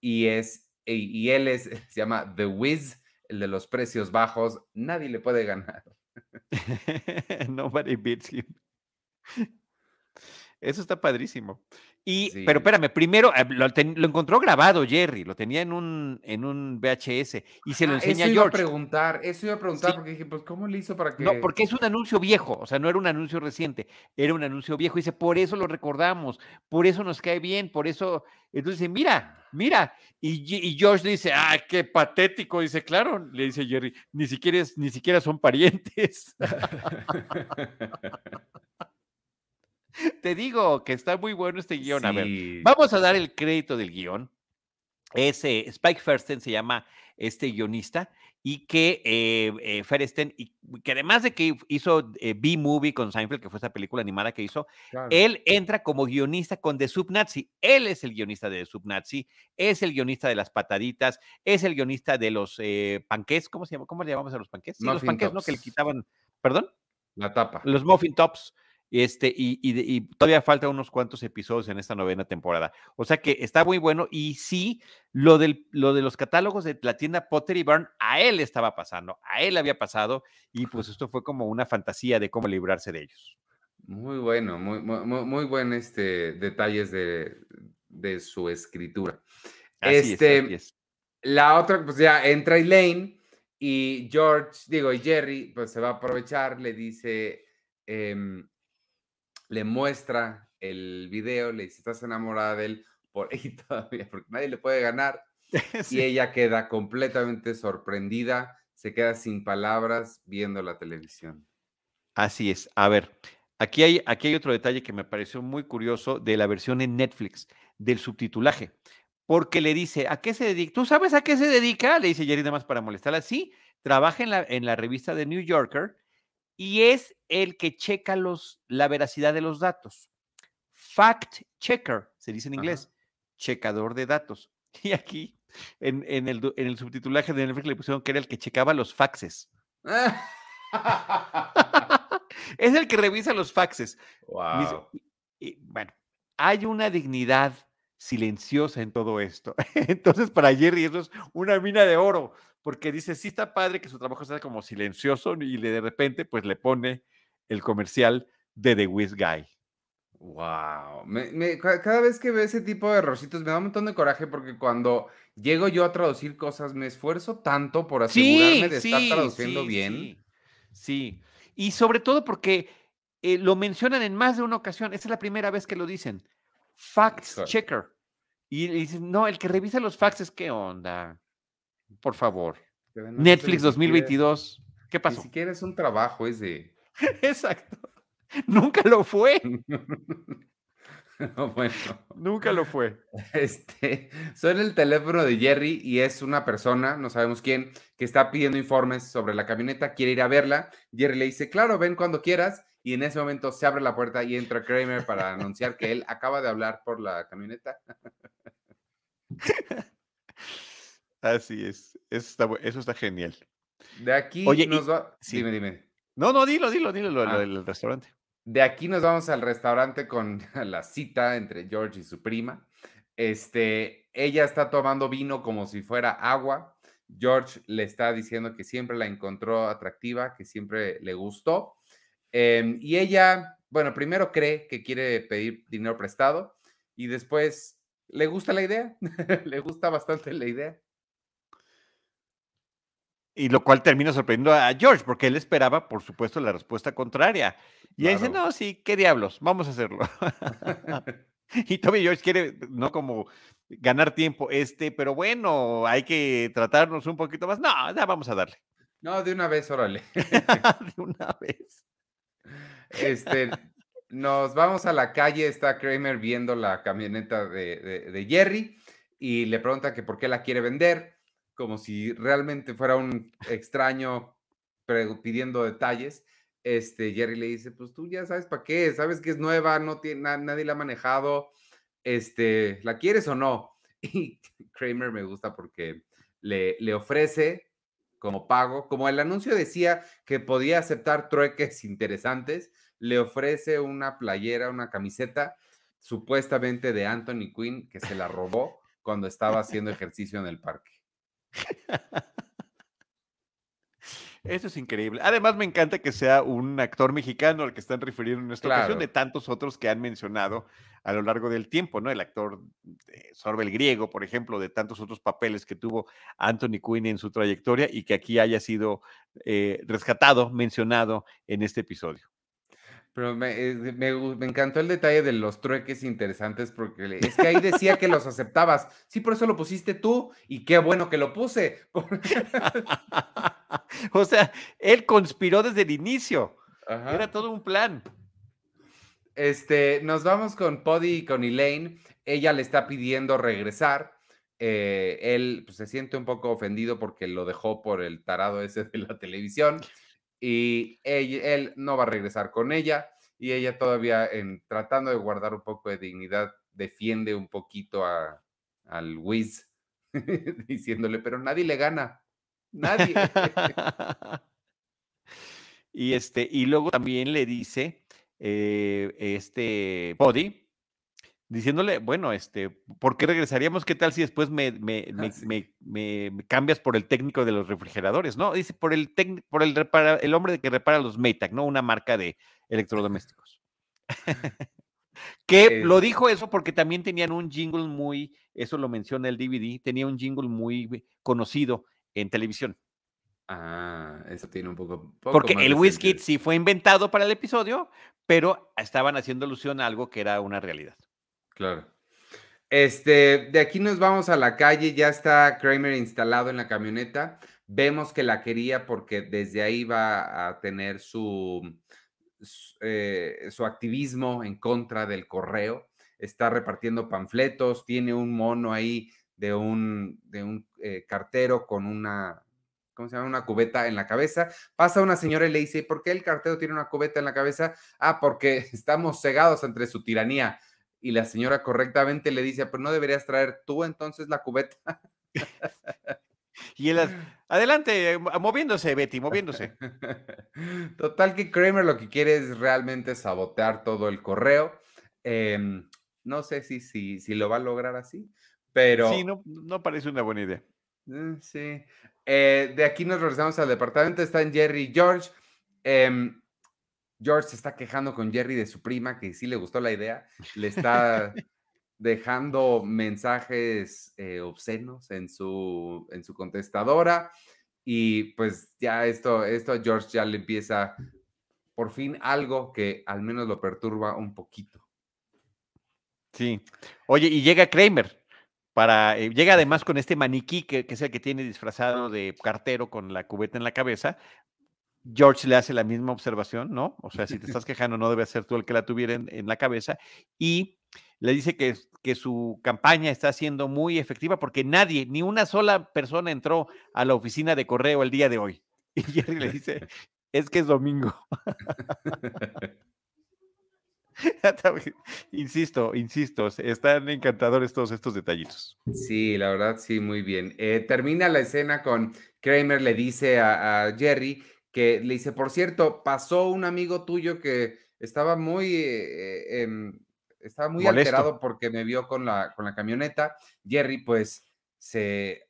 B: y, es, y él es, se llama The Wiz, el de los precios bajos. Nadie le puede ganar.
A: Nobody beats him. Eso está padrísimo. Y, pero
B: Sí.
A: espérame, primero eh, lo, ten- lo encontró grabado Jerry, lo tenía en un, en un VHS y se lo
B: Ah,
A: enseña
B: eso
A: a
B: iba a
A: George.
B: preguntar, eso iba a preguntar
A: Sí.
B: porque dije, pues, ¿cómo le hizo para que...?
A: No, porque es un anuncio viejo, o sea, no era un anuncio reciente, era un anuncio viejo. Y dice, por eso lo recordamos, por eso nos cae bien, por eso. Entonces dice, mira, mira. Y, y George dice, ah, qué patético. Dice, claro, le dice Jerry, ni siquiera, es- ni siquiera son parientes. Te digo que está muy bueno este guion. A ver, vamos a dar el crédito del guion. Ese Spike Fersten se llama este guionista y que eh, eh, Fersten, y que además de que hizo eh, B-Movie con Seinfeld, que fue esa película animada que hizo,
B: Claro.
A: él entra como guionista con The Subnazi. Él es el guionista de The Subnazi, es el guionista de las pataditas, es el guionista de los eh, panqués. ¿Cómo se llama? ¿Cómo le llamamos a los panqués? Sí, los panqués, ¿no? Que le quitaban, perdón,
B: La tapa.
A: los muffin tops. Este, y, y de- y todavía falta unos cuantos episodios en esta novena temporada. O sea que está muy bueno. Y sí, lo, del, lo de los catálogos de la tienda Potter y Burn, a él estaba pasando, a él había pasado. Y pues esto fue como una fantasía de cómo librarse de ellos.
B: Muy bueno, muy, muy, buen este, detalles de, de su escritura.
A: Así es,
B: este,
A: así es.
B: La otra, pues ya entra Elaine y George, digo, y Jerry, pues se va a aprovechar, le dice, em, le muestra el video, le dice, estás enamorada de él por ahí todavía, porque nadie le puede ganar.
A: Sí.
B: Y ella queda completamente sorprendida, se queda sin palabras viendo la televisión.
A: Así es. A ver, aquí hay, aquí hay otro detalle que me pareció muy curioso de la versión en Netflix, del subtitulaje. Porque le dice, ¿a qué se dedica? ¿Tú sabes a qué se dedica? Le dice Jerry nada más para molestarla. Sí, trabaja en la, en la revista de New Yorker y es el que checa los, la veracidad de los datos. Fact checker, se dice en
B: Ajá.
A: inglés, checador de datos. Y aquí, en, en el, en el subtitulaje de Netflix le pusieron que era el que checaba los faxes. es el que revisa los faxes.
B: Wow.
A: y- y, bueno, hay una dignidad silenciosa en todo esto. Entonces, para Jerry eso es una mina de oro, porque dice, sí está padre que su trabajo sea como silencioso y de repente pues le pone el comercial de The Wiz Guy.
B: Wow. Me- me- ca- cada vez que veo ese tipo de errorcitos me da un montón de coraje porque cuando llego yo a traducir cosas me esfuerzo tanto por asegurarme de estar traduciendo
A: sí,
B: bien.
A: Sí, sí. Y sobre todo porque eh, lo mencionan en más de una ocasión. Esa es la primera vez que lo dicen. Facts checker. Y dicen, no, el que revisa los faxes, ¿qué onda? Por favor. Netflix
B: ni siquiera-
A: 2022. ¿Qué
B: Ni
A: pasó?
B: siquiera es un trabajo, es de.
A: Exacto. Nunca lo fue.
B: No, bueno.
A: Nunca lo fue.
B: Este, suena el teléfono de Jerry y es una persona, no sabemos quién, que está pidiendo informes sobre la camioneta, quiere ir a verla. Jerry le dice, claro, ven cuando quieras. Y en ese momento se abre la puerta y entra Kramer para anunciar que él acaba de hablar por la camioneta.
A: Así es. Eso está, eso está genial.
B: De aquí
A: Oye, y-
B: nos va.
A: sí.
B: Dime, dime.
A: No, no, dilo, dilo, dilo, lo,
B: Ah.
A: del restaurante.
B: De aquí nos vamos al restaurante con la cita entre George y su prima. Este, ella está tomando vino como si fuera agua. George le está diciendo que siempre la encontró atractiva, que siempre le gustó. Em, y ella, bueno, primero cree que quiere pedir dinero prestado y después le gusta la idea. le gusta bastante la idea.
A: Y lo cual termina sorprendiendo a George, porque él esperaba, por supuesto, la respuesta contraria. Y él dice,
B: Claro.
A: no, sí, qué diablos, vamos a hacerlo. y Tommy George quiere, no como ganar tiempo, este, pero bueno, hay que tratarnos un poquito más. No, ya vamos a darle.
B: No, de una vez, órale.
A: de una vez.
B: Este, nos vamos a la calle, está Kramer viendo la camioneta de, de- Jerry y le pregunta que por qué la quiere vender, como si realmente fuera un extraño pidiendo detalles. Este, Jerry le dice, pues tú ya sabes para qué, sabes que es nueva, no tiene, na- nadie la ha manejado, este, ¿la quieres o no? Y Kramer me gusta porque le, le ofrece como pago, como el anuncio decía que podía aceptar trueques interesantes, le ofrece una playera, una camiseta, supuestamente de Anthony Quinn, que se la robó cuando estaba haciendo ejercicio en el parque.
A: Eso es increíble. Además, me encanta que sea un actor mexicano al que están refiriendo en esta ocasión, de tantos otros que han mencionado a lo largo del tiempo, ¿no? El actor Sorbel Griego, por ejemplo, de tantos otros papeles que tuvo Anthony Quinn en su trayectoria y que aquí haya sido eh, rescatado, mencionado en este episodio.
B: Pero eh, me, encantó el detalle de los trueques interesantes porque es que ahí decía que los aceptabas. Sí, por eso lo pusiste tú y qué bueno que lo puse.
A: o sea, él conspiró desde el inicio. Era todo un plan.
B: Este, nos vamos con Poddy y con Elaine. Ella le está pidiendo regresar. Eh, él pues, se siente un poco ofendido porque lo dejó por el tarado ese de la televisión y él no va a regresar con ella y ella todavía tratando de guardar un poco de dignidad defiende un poquito a, al Wiz diciéndole, pero nadie le gana, nadie.
A: y este, y luego también le dice eh, este Body, diciéndole, bueno, este, ¿por qué regresaríamos? ¿Qué tal si después me, me, ah, me, cambias por el técnico de los refrigeradores? No, dice, por el técnico, por el, el hombre que repara los Maytag, ¿no? Una marca de electrodomésticos. que lo dijo eso porque también tenían un jingle muy, eso lo menciona el DVD, tenía un jingle muy conocido en televisión.
B: Ah, eso tiene un poco.
A: porque el whisky sí fue inventado para el episodio, pero estaban haciendo alusión a algo que era una realidad.
B: Claro. Este, de aquí nos vamos a la calle, ya está Kramer instalado en la camioneta. Vemos que la quería porque desde ahí va a tener su, eh, su, activismo en contra del correo. Está repartiendo panfletos, tiene un mono ahí de un, de un eh, cartero con una, ¿cómo se llama? Una cubeta en la cabeza. Pasa una señora y le dice, ¿por qué el cartero tiene una cubeta en la cabeza? Ah, porque estamos cegados entre su tiranía y la señora correctamente le dice, pues no deberías traer tú entonces la cubeta.
A: y él, adelante, moviéndose, Betty, moviéndose.
B: Total que Kramer lo que quiere es realmente sabotear todo el correo. Em, no sé si, si, si lo va a lograr así, pero...
A: Sí, no, no parece una buena idea.
B: Mm, sí. Eh, de aquí nos regresamos al departamento, están Jerry y George. George se está quejando con Jerry de su prima, que sí le gustó la idea, le está dejando mensajes eh, obscenos en su, en su contestadora y pues ya esto, esto a George ya le empieza por fin algo que al menos lo perturba un poquito.
A: Sí. Oye, y llega Kramer. Para, eh, llega además con este maniquí que, que, es el que tiene disfrazado de cartero con la cubeta en la cabeza George le hace la misma observación, ¿no? O sea, si te estás quejando, no debe ser tú el que la tuviera en, la cabeza. Y le dice que, que, su campaña está siendo muy efectiva porque nadie, ni una sola persona entró a la oficina de correo el día de hoy. Y Jerry le dice, es que es domingo. insisto, insisto, están encantadores todos estos detallitos.
B: Sí, la verdad, sí, muy bien. Eh, termina la escena con Kramer le dice a Jerry que le dice, por cierto, pasó un amigo tuyo que estaba muy, eh, em, estaba muy alterado porque me vio con la, con la camioneta. Jerry, pues, se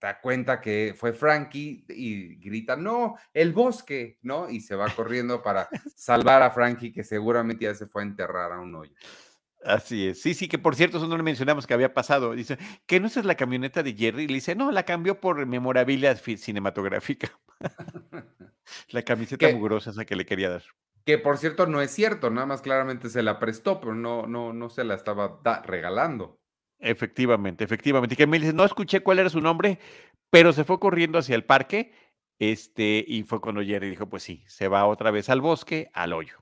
B: da cuenta que fue Frankie y grita, no, el bosque, ¿no? Y se va corriendo para salvar a Frankie, que seguramente ya se fue a enterrar a un hoyo.
A: Así es. Sí, sí, que por cierto, eso no le mencionamos que había pasado. Dice, que no es la camioneta de Jerry. Le dice, no, la cambió por memorabilia cinematográfica. la camiseta mugrosa esa que le quería dar.
B: Que por cierto no es cierto, nada más claramente se la prestó, pero no, no, no se la estaba regalando.
A: Efectivamente, efectivamente. Y que me dice, no escuché cuál era su nombre, pero se fue corriendo hacia el parque. Este, y fue cuando Jerry dijo, pues sí, se va otra vez al bosque, al hoyo.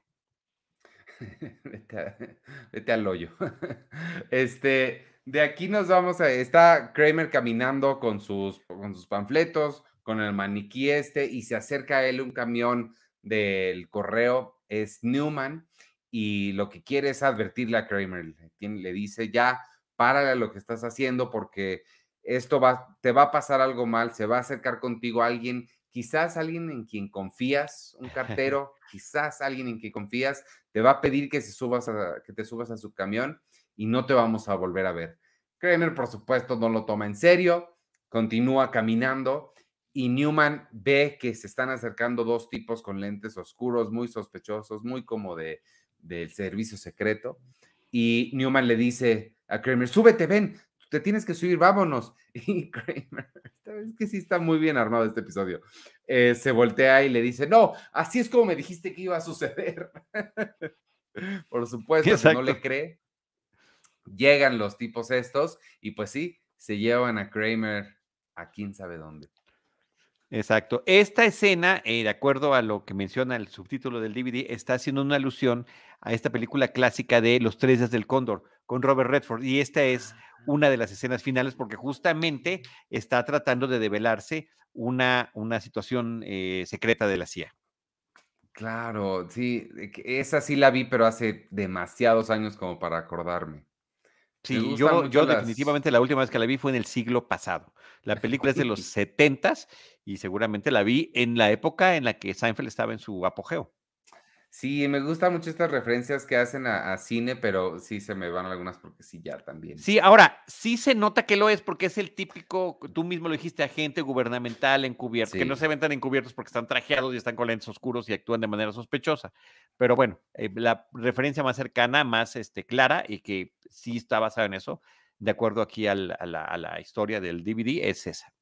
B: vete, al hoyo. Este, de aquí nos vamos a. Está Kramer caminando con sus, con sus panfletos, con el maniquí este, y se acerca a él un camión del correo. Es Newman, y lo que quiere es advertirle a Kramer. Le dice: Ya, párale lo que estás haciendo, porque esto va, te va a pasar algo mal, se va a acercar contigo alguien quizás alguien en quien confías, un cartero, quizás alguien en quien confías, te va a pedir que, que te subas a su camión y no te vamos a volver a ver. Kramer, por supuesto, no lo toma en serio, continúa caminando y Newman ve que se están acercando dos tipos con lentes oscuros, muy sospechosos, muy como de del servicio secreto. Y Newman le dice a Kramer, súbete, ven, te tienes que subir, vámonos. Y Kramer, es que sí está muy bien armado este episodio, eh, se voltea y le dice, no, así es como me dijiste que iba a suceder. Por supuesto, no le cree. Llegan los tipos estos y pues sí, se llevan a Kramer a quién sabe dónde.
A: Exacto. Esta escena, eh, de acuerdo a lo que menciona el subtítulo del DVD, está haciendo una alusión a esta película clásica de Los Tres Días del Cóndor con Robert Redford. Y esta es ah. Una de las escenas finales porque justamente está tratando de develarse una, una situación eh, secreta de la CIA.
B: Claro, sí, esa sí la vi, pero hace demasiados años como para acordarme.
A: Sí, yo, yo definitivamente la última vez que la vi fue en el siglo pasado. La película es de los setentas y seguramente la vi en la época en la que Seinfeld estaba en su apogeo.
B: Sí, me gustan mucho estas referencias que hacen a, cine, pero sí se me van algunas porque sí, ya también.
A: Sí, ahora, sí se nota que lo es porque es el típico, tú mismo lo dijiste, agente gubernamental encubierto, que no se ven tan encubiertos porque están trajeados y están con lentes oscuros y actúan de manera sospechosa. Pero bueno, eh, la referencia más cercana, más este, clara y que sí está basada en eso, de acuerdo aquí a la historia del DVD, es esa.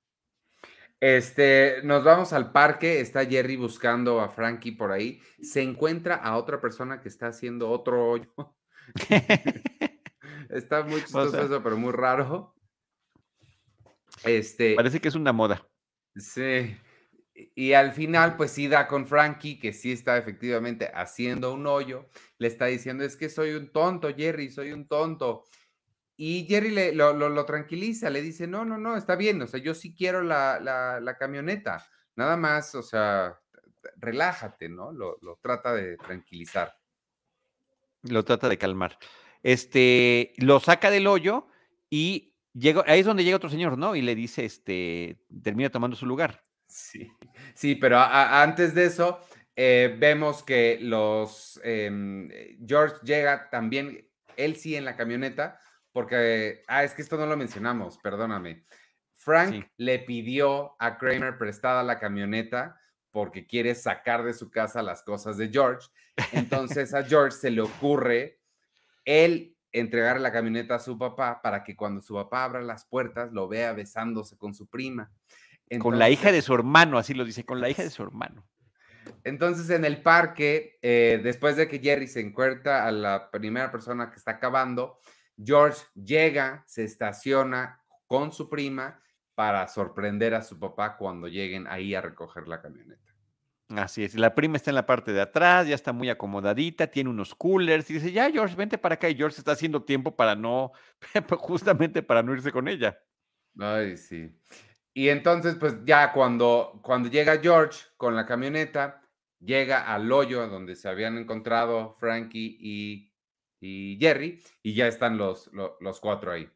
B: Este, nos vamos al parque, está Jerry buscando a Frankie por ahí, se encuentra a otra persona que está haciendo otro hoyo. está muy chistoso eso, pero muy raro.
A: Este, Parece que es una moda.
B: Sí. Y al final, pues sí da con Frankie, que sí está efectivamente haciendo un hoyo. Le está diciendo, es que soy un tonto, Jerry, soy un tonto. Y Jerry le, lo, tranquiliza, le dice, no, no, no, está bien, o sea, yo sí quiero la, camioneta, nada más, o sea, relájate, ¿no? Lo, trata de tranquilizar.
A: Lo trata de calmar. Este, lo saca del hoyo y llega, ahí es donde llega otro señor, ¿no? Y le dice, este, termina tomando su lugar.
B: Sí, sí, pero antes de eso, eh, vemos que los, em, George llega también, él sí en la camioneta, porque, ah, es que esto no lo mencionamos, perdóname. Frank le pidió a Kramer prestada la camioneta porque quiere sacar de su casa las cosas de George. Entonces a George se le ocurre él entregar la camioneta a su papá para que cuando su papá abra las puertas lo vea besándose con su prima.
A: con la hija de su hermano, así lo dice, con la hija de su hermano.
B: Entonces en el parque, eh, después de que Jerry se encuentra a la primera persona que está acabando, George llega, se estaciona con su prima para sorprender a su papá cuando lleguen ahí a recoger la camioneta.
A: Así es, la prima está en la parte de atrás, ya está muy acomodadita, tiene unos coolers y dice, ya George, vente para acá y George está haciendo tiempo para no, justamente para no irse con ella.
B: Ay, sí. Y entonces, pues ya cuando, cuando llega George con la camioneta, llega al hoyo donde se habían encontrado Frankie y y Jerry, y ya están los, los, cuatro ahí.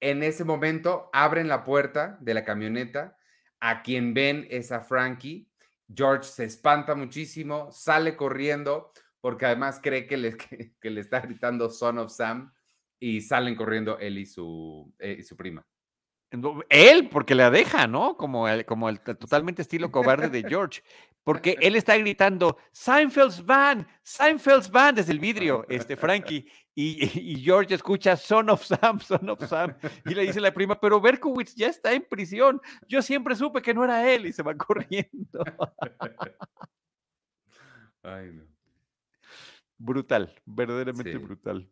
B: En ese momento abren la puerta de la camioneta, a quien ven es a Frankie. George se espanta muchísimo, sale corriendo, porque además cree que le, que, le está gritando Son of Sam, y salen corriendo él y su, eh, y su prima.
A: Él, porque la deja, ¿no? Como el, como el totalmente estilo cobarde de George. Porque él está gritando, Seinfeld's Band, Seinfeld's Band desde el vidrio, este Frankie. Y, George escucha Son of Sam, Son of Sam. Y le dice a la prima, pero Berkowitz ya está en prisión. Yo siempre supe que no era él y se va corriendo.
B: Ay, no.
A: Brutal, verdaderamente brutal.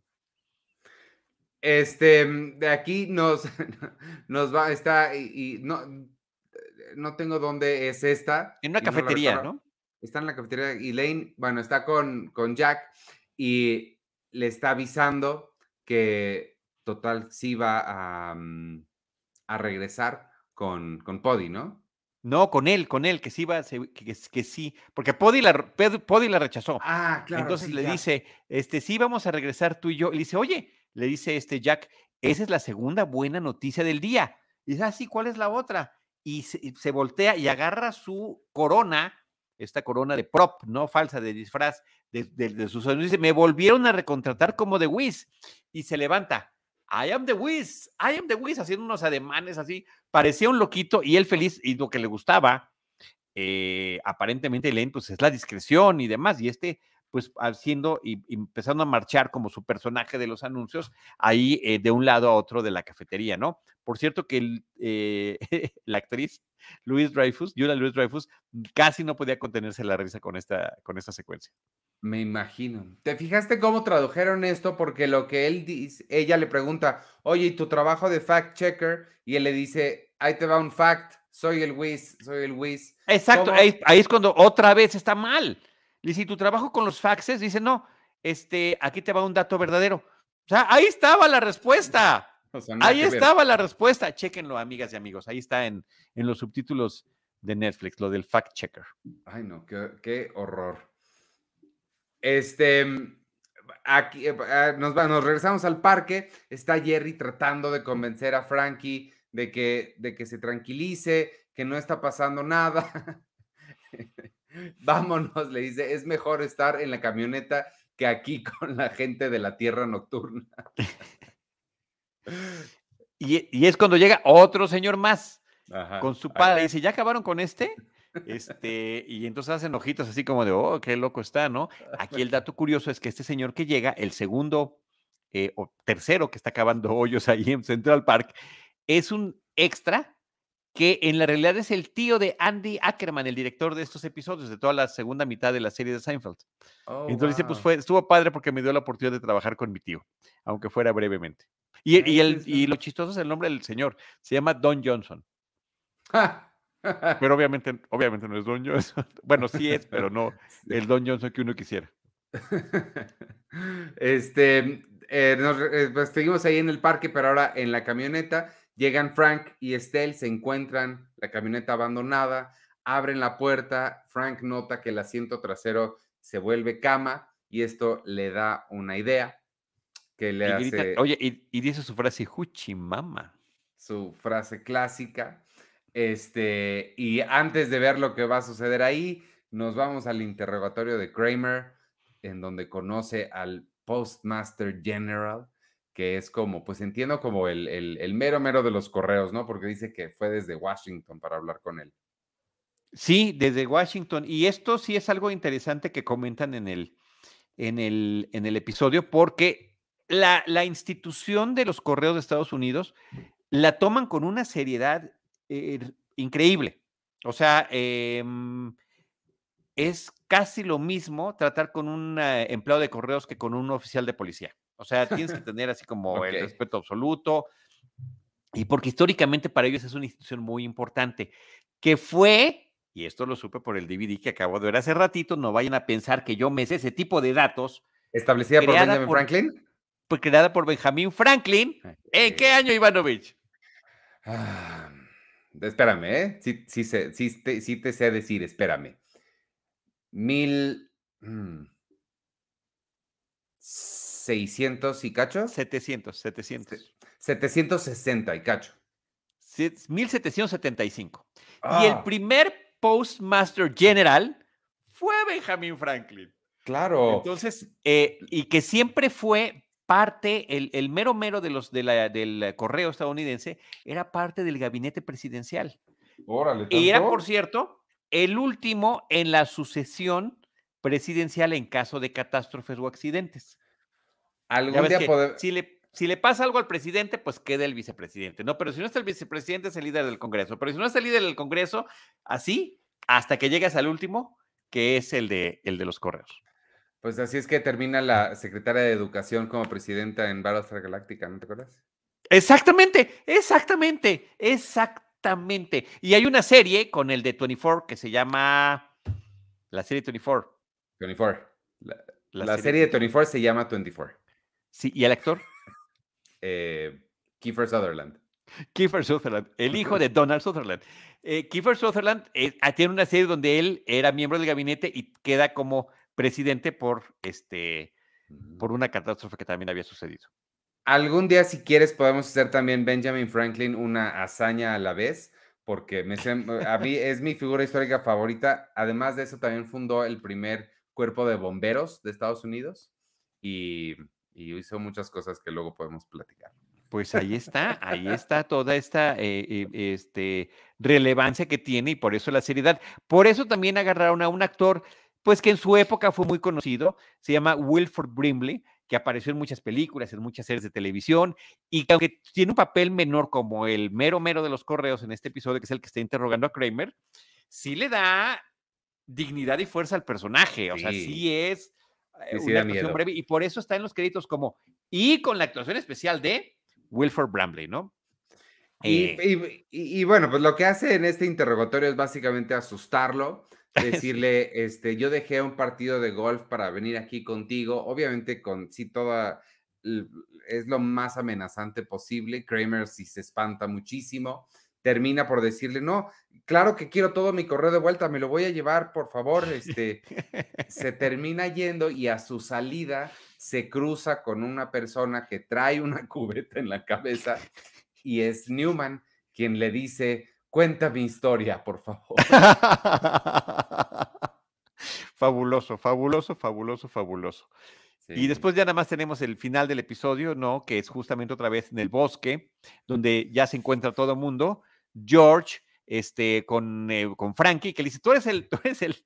B: Este, de aquí nos, nos va, está, y, no, no tengo dónde es esta.
A: En una cafetería, no,
B: Está en la cafetería y Lane, bueno, está con, con Jack y le está avisando que total sí va a, mm, a regresar con, con Poddy, ¿no?
A: No, con él, con él, que sí va, que, que, sí, porque Poddy la, la rechazó.
B: Ah, claro.
A: Entonces le dice, este, sí, vamos a regresar tú y yo. Y le dice, oye, le dice este Jack, esa es la segunda buena noticia del día. Y dice, ah, sí, ¿cuál es la otra? Y se, voltea y agarra su corona, esta corona de prop, no falsa, de disfraz de, de, sus dice, me volvieron a recontratar como de Wiz. Y se levanta. I am the Wiz, I am the Wiz, haciendo unos ademanes así, parecía un loquito y él feliz y lo que le gustaba, eh, aparentemente leen, pues es la discreción y demás, y este pues haciendo y, empezando a marchar como su personaje de los anuncios ahí eh, de un lado a otro de la cafetería, ¿no? Por cierto que eh, la actriz Louis Dreyfus, Julia Louis Dreyfus, casi no podía contenerse la risa con esta, con esta secuencia.
B: Me imagino. ¿Te fijaste cómo tradujeron esto? Porque lo que él dice, ella le pregunta, oye, ¿y tu trabajo de fact checker? Y él le dice, ahí te va un fact, soy el Wiz, soy el Wiz.
A: Exacto, ahí, ahí, es cuando otra vez está mal. Dice, ¿y tu trabajo con los faxes? Dice, no, este, aquí te va un dato verdadero. O sea, ahí estaba la respuesta. ahí estaba la respuesta. Chéquenlo, amigas y amigos. Ahí está en, en los subtítulos de Netflix, lo del fact checker.
B: Ay, no, qué, horror. Este, aquí eh, ah, nos, nos regresamos al parque. Está Jerry tratando de convencer a Frankie de que, de que se tranquilice, que no está pasando nada. Vámonos, le dice, es mejor estar en la camioneta que aquí con la gente de la tierra nocturna.
A: y, es cuando llega otro señor más con su padre. Y dice, ¿ya acabaron con este? Este, y entonces hacen ojitos así como de, oh, qué loco está, ¿no? Aquí el dato curioso es que este señor que llega, el segundo eh, o tercero que está acabando hoyos ahí en Central Park, es un extra que en la realidad es el tío de Andy Ackerman, el director de estos episodios, de toda la segunda mitad de la serie de Seinfeld. Oh, Entonces dice, pues fue, estuvo padre porque me dio la oportunidad de trabajar con mi tío, aunque fuera brevemente. Y, y, el, y lo chistoso es el nombre del señor, se llama Don Johnson. pero obviamente, obviamente no es Don Johnson. Bueno, sí es, pero no el Don Johnson que uno quisiera.
B: Este, eh, eh, pues seguimos ahí en el parque, pero ahora en la camioneta Llegan Frank y Estelle, se encuentran la camioneta abandonada, abren la puerta, Frank nota que el asiento trasero se vuelve cama y esto le da una idea que le hace...
A: oye, y, dice su frase, mama.
B: Su frase clásica. Este, y antes de ver lo que va a suceder ahí, nos vamos al interrogatorio de Kramer, en donde conoce al Postmaster General, que es como, pues entiendo como el, el, mero mero de los correos, ¿no? Porque dice que fue desde Washington para hablar con él.
A: Sí, desde Washington. Y esto sí es algo interesante que comentan en el, en el, en el episodio, porque la, la, institución de los correos de Estados Unidos la toman con una seriedad eh, increíble. O sea, em, es casi lo mismo tratar con un eh, empleado de correos que con un oficial de policía. O sea, tienes que tener así como el respeto absoluto. Y porque históricamente para ellos es una institución muy importante, que fue, y esto lo supe por el DVD que acabo de ver hace ratito, no vayan a pensar que yo me sé ese tipo de datos.
B: ¿Establecida por Benjamin Franklin?
A: Pues creada por Benjamin Franklin. ¿En qué año, Ivanovich?
B: Ah, espérame, ¿eh? Sí, sí, sí, sí, te, sé decir, espérame. Mil... Mm, 600 y cacho.
A: 700, 700.
B: 760 y cacho.
A: 1775. Y el ah. primer Postmaster General fue Benjamin Franklin.
B: Claro.
A: Entonces, eh, y que siempre fue parte, el, mero mero de los, de la, del correo estadounidense, era parte del gabinete presidencial.
B: Órale,
A: Y era, por cierto, el último en la sucesión presidencial en caso de catástrofes o accidentes.
B: Algún día
A: si, le, si le pasa algo al presidente, pues queda el vicepresidente, ¿no? Pero si no está el vicepresidente, es el líder del Congreso. Pero si no está el líder del Congreso, así, hasta que llegues al último, que es el de, el de los correos.
B: Pues así es que termina la secretaria de Educación como presidenta en Battlestar Galáctica, ¿no te acuerdas?
A: Exactamente, exactamente, exactamente. Y hay una serie con el de 24 que se llama la serie 24.
B: 24. La, la serie de 24 se llama 24.
A: Sí, ¿y el actor?
B: Eh, Kiefer Sutherland.
A: Kiefer Sutherland, el hijo de Donald Sutherland. Eh, Kiefer Sutherland eh, ah, tiene una serie donde él era miembro del gabinete y queda como presidente por, este, por una catástrofe que también había sucedido.
B: Algún día, si quieres, podemos hacer también Benjamin Franklin una hazaña a la vez, porque me, a mí es mi figura histórica favorita. Además de eso, también fundó el primer cuerpo de bomberos de Estados Unidos y y hizo muchas cosas que luego podemos platicar.
A: Pues ahí está, ahí está toda esta eh, eh, este, relevancia que tiene y por eso la seriedad. Por eso también agarraron a un actor, pues que en su época fue muy conocido, se llama Wilford Brimley, que apareció en muchas películas, en muchas series de televisión, y que aunque tiene un papel menor como el mero mero de los correos en este episodio, que es el que está interrogando a Kramer, sí le da dignidad y fuerza al personaje. O sea, sí es eh, una actuación breve, y por eso está en los créditos como, y con la actuación especial de Wilford Bramley, ¿no?
B: Eh. y, bueno, pues lo que hace en este interrogatorio es básicamente asustarlo, decirle, este, yo dejé un partido de golf para venir aquí contigo, obviamente con sí toda, es lo más amenazante posible, Kramer sí se espanta muchísimo, termina por decirle, no, claro que quiero todo mi correo de vuelta, me lo voy a llevar, por favor, este, se termina yendo y a su salida se cruza con una persona que trae una cubeta en la cabeza y es Newman quien le dice, cuenta mi historia, por favor.
A: fabuloso, fabuloso, fabuloso, fabuloso. Y después ya nada más tenemos el final del episodio, ¿no? Que es justamente otra vez en el bosque, donde ya se encuentra todo el mundo. George, este, con, eh, con Frankie, que le dice, tú eres el, tú eres el,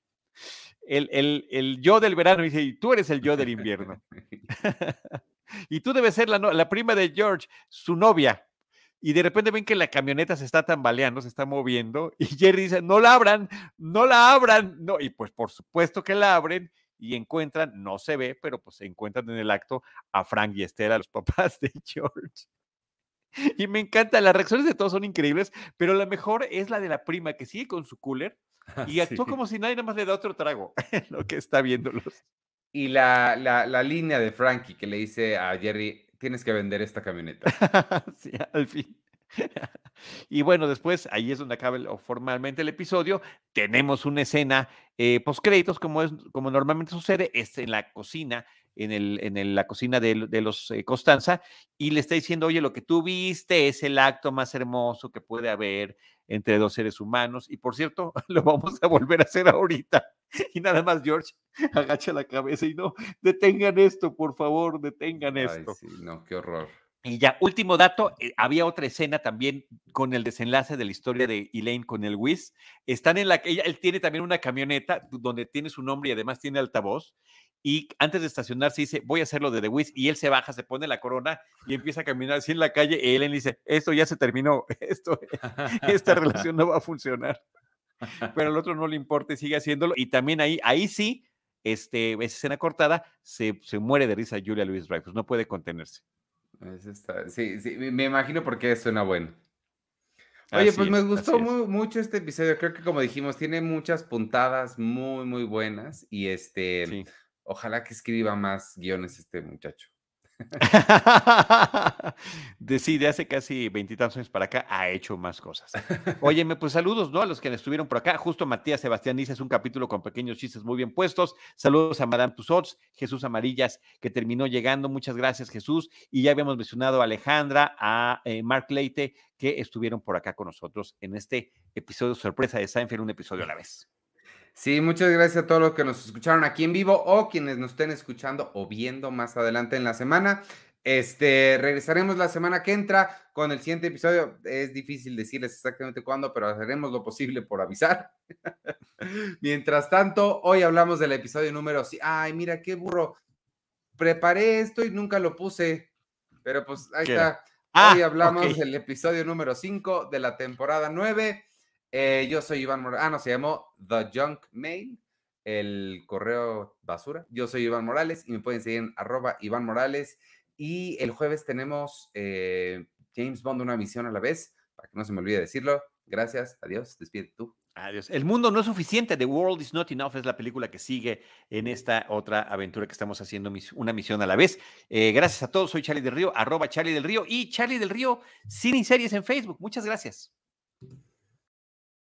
A: el, el, yo del verano, y dice, tú eres el yo del invierno. y tú debes ser la, la prima de George, su novia y de repente ven que la camioneta se está tambaleando, se está moviendo, y Jerry dice, no la abran, no la abran, no, y pues por supuesto que la abren y encuentran, no se ve, pero pues se encuentran en el acto a Frank y Estela, los papás de George. Y me encanta, las reacciones de todos son increíbles, pero la mejor es la de la prima que sigue con su cooler ah, y actúa como si nadie nada más le da otro trago lo que está viéndolos.
B: Y la, la, la línea de Frankie que le dice a Jerry, tienes que vender esta camioneta.
A: sí, al fin. Y bueno, después, ahí es donde acaba formalmente el episodio. Tenemos una escena eh, post créditos, como, es, como normalmente sucede, es en la cocina, en, el, en la cocina de, los eh, Constanza, y le está diciendo, oye, lo que tú viste es el acto más hermoso que puede haber entre dos seres humanos. Y por cierto, lo vamos a volver a hacer ahorita. Y nada más George agacha la cabeza y no, detengan esto, por favor, detengan esto.
B: Sí, no, qué horror.
A: Y ya, último dato, eh, había otra escena también con el desenlace de la historia de Elaine con el Wiz. Están en la que él tiene también una camioneta donde tiene su nombre y además tiene altavoz. Y antes de estacionarse dice, voy a hacerlo de The Wiz. Y él se baja, se pone la corona y empieza a caminar así en la calle. Y Elaine dice, esto ya se terminó, esto, esta relación no va a funcionar. Pero al otro no le importa y sigue haciéndolo. Y también ahí, ahí sí, este, esa escena cortada, se, se muere de risa Julia Louis Dreyfus, no puede contenerse.
B: Sí, sí, me imagino por qué suena bueno. Oye, pues me gustó mucho este episodio. Creo que como dijimos, tiene muchas puntadas muy, muy buenas. Y este, ojalá que escriba más guiones este muchacho.
A: de sí, de hace casi veintitantos años para acá ha hecho más cosas. Óyeme, pues saludos, ¿no? A los que estuvieron por acá. Justo Matías Sebastián dice, es un capítulo con pequeños chistes muy bien puestos. Saludos a Madame Tussauds, Jesús Amarillas, que terminó llegando. Muchas gracias, Jesús. Y ya habíamos mencionado a Alejandra, a eh, Mark Leite, que estuvieron por acá con nosotros en este episodio sorpresa de Seinfeld, un episodio a la vez.
B: Sí, muchas gracias a todos los que nos escucharon aquí en vivo o quienes nos estén escuchando o viendo más adelante en la semana. Este, regresaremos la semana que entra con el siguiente episodio. Es difícil decirles exactamente cuándo, pero haremos lo posible por avisar. Mientras tanto, hoy hablamos del episodio número. Ay, mira qué burro. Preparé esto y nunca lo puse, pero pues ahí está. hoy ah, hablamos del episodio número 5 de la temporada 9. Eh, yo soy Iván Morales. Ah, no, se llamó The Junk Mail, el correo basura. Yo soy Iván Morales y me pueden seguir en arroba Iván Morales. Y el jueves tenemos eh, James Bond, una misión a la vez, para que no se me olvide decirlo. Gracias, adiós, despide tú.
A: Adiós. El mundo no es suficiente. The World is Not Enough es la película que sigue en esta otra aventura que estamos haciendo, una misión a la vez. Eh, gracias a todos. Soy Charlie del Río, arroba Charlie del Río y Charlie del Río, Cine y Series en Facebook. Muchas gracias.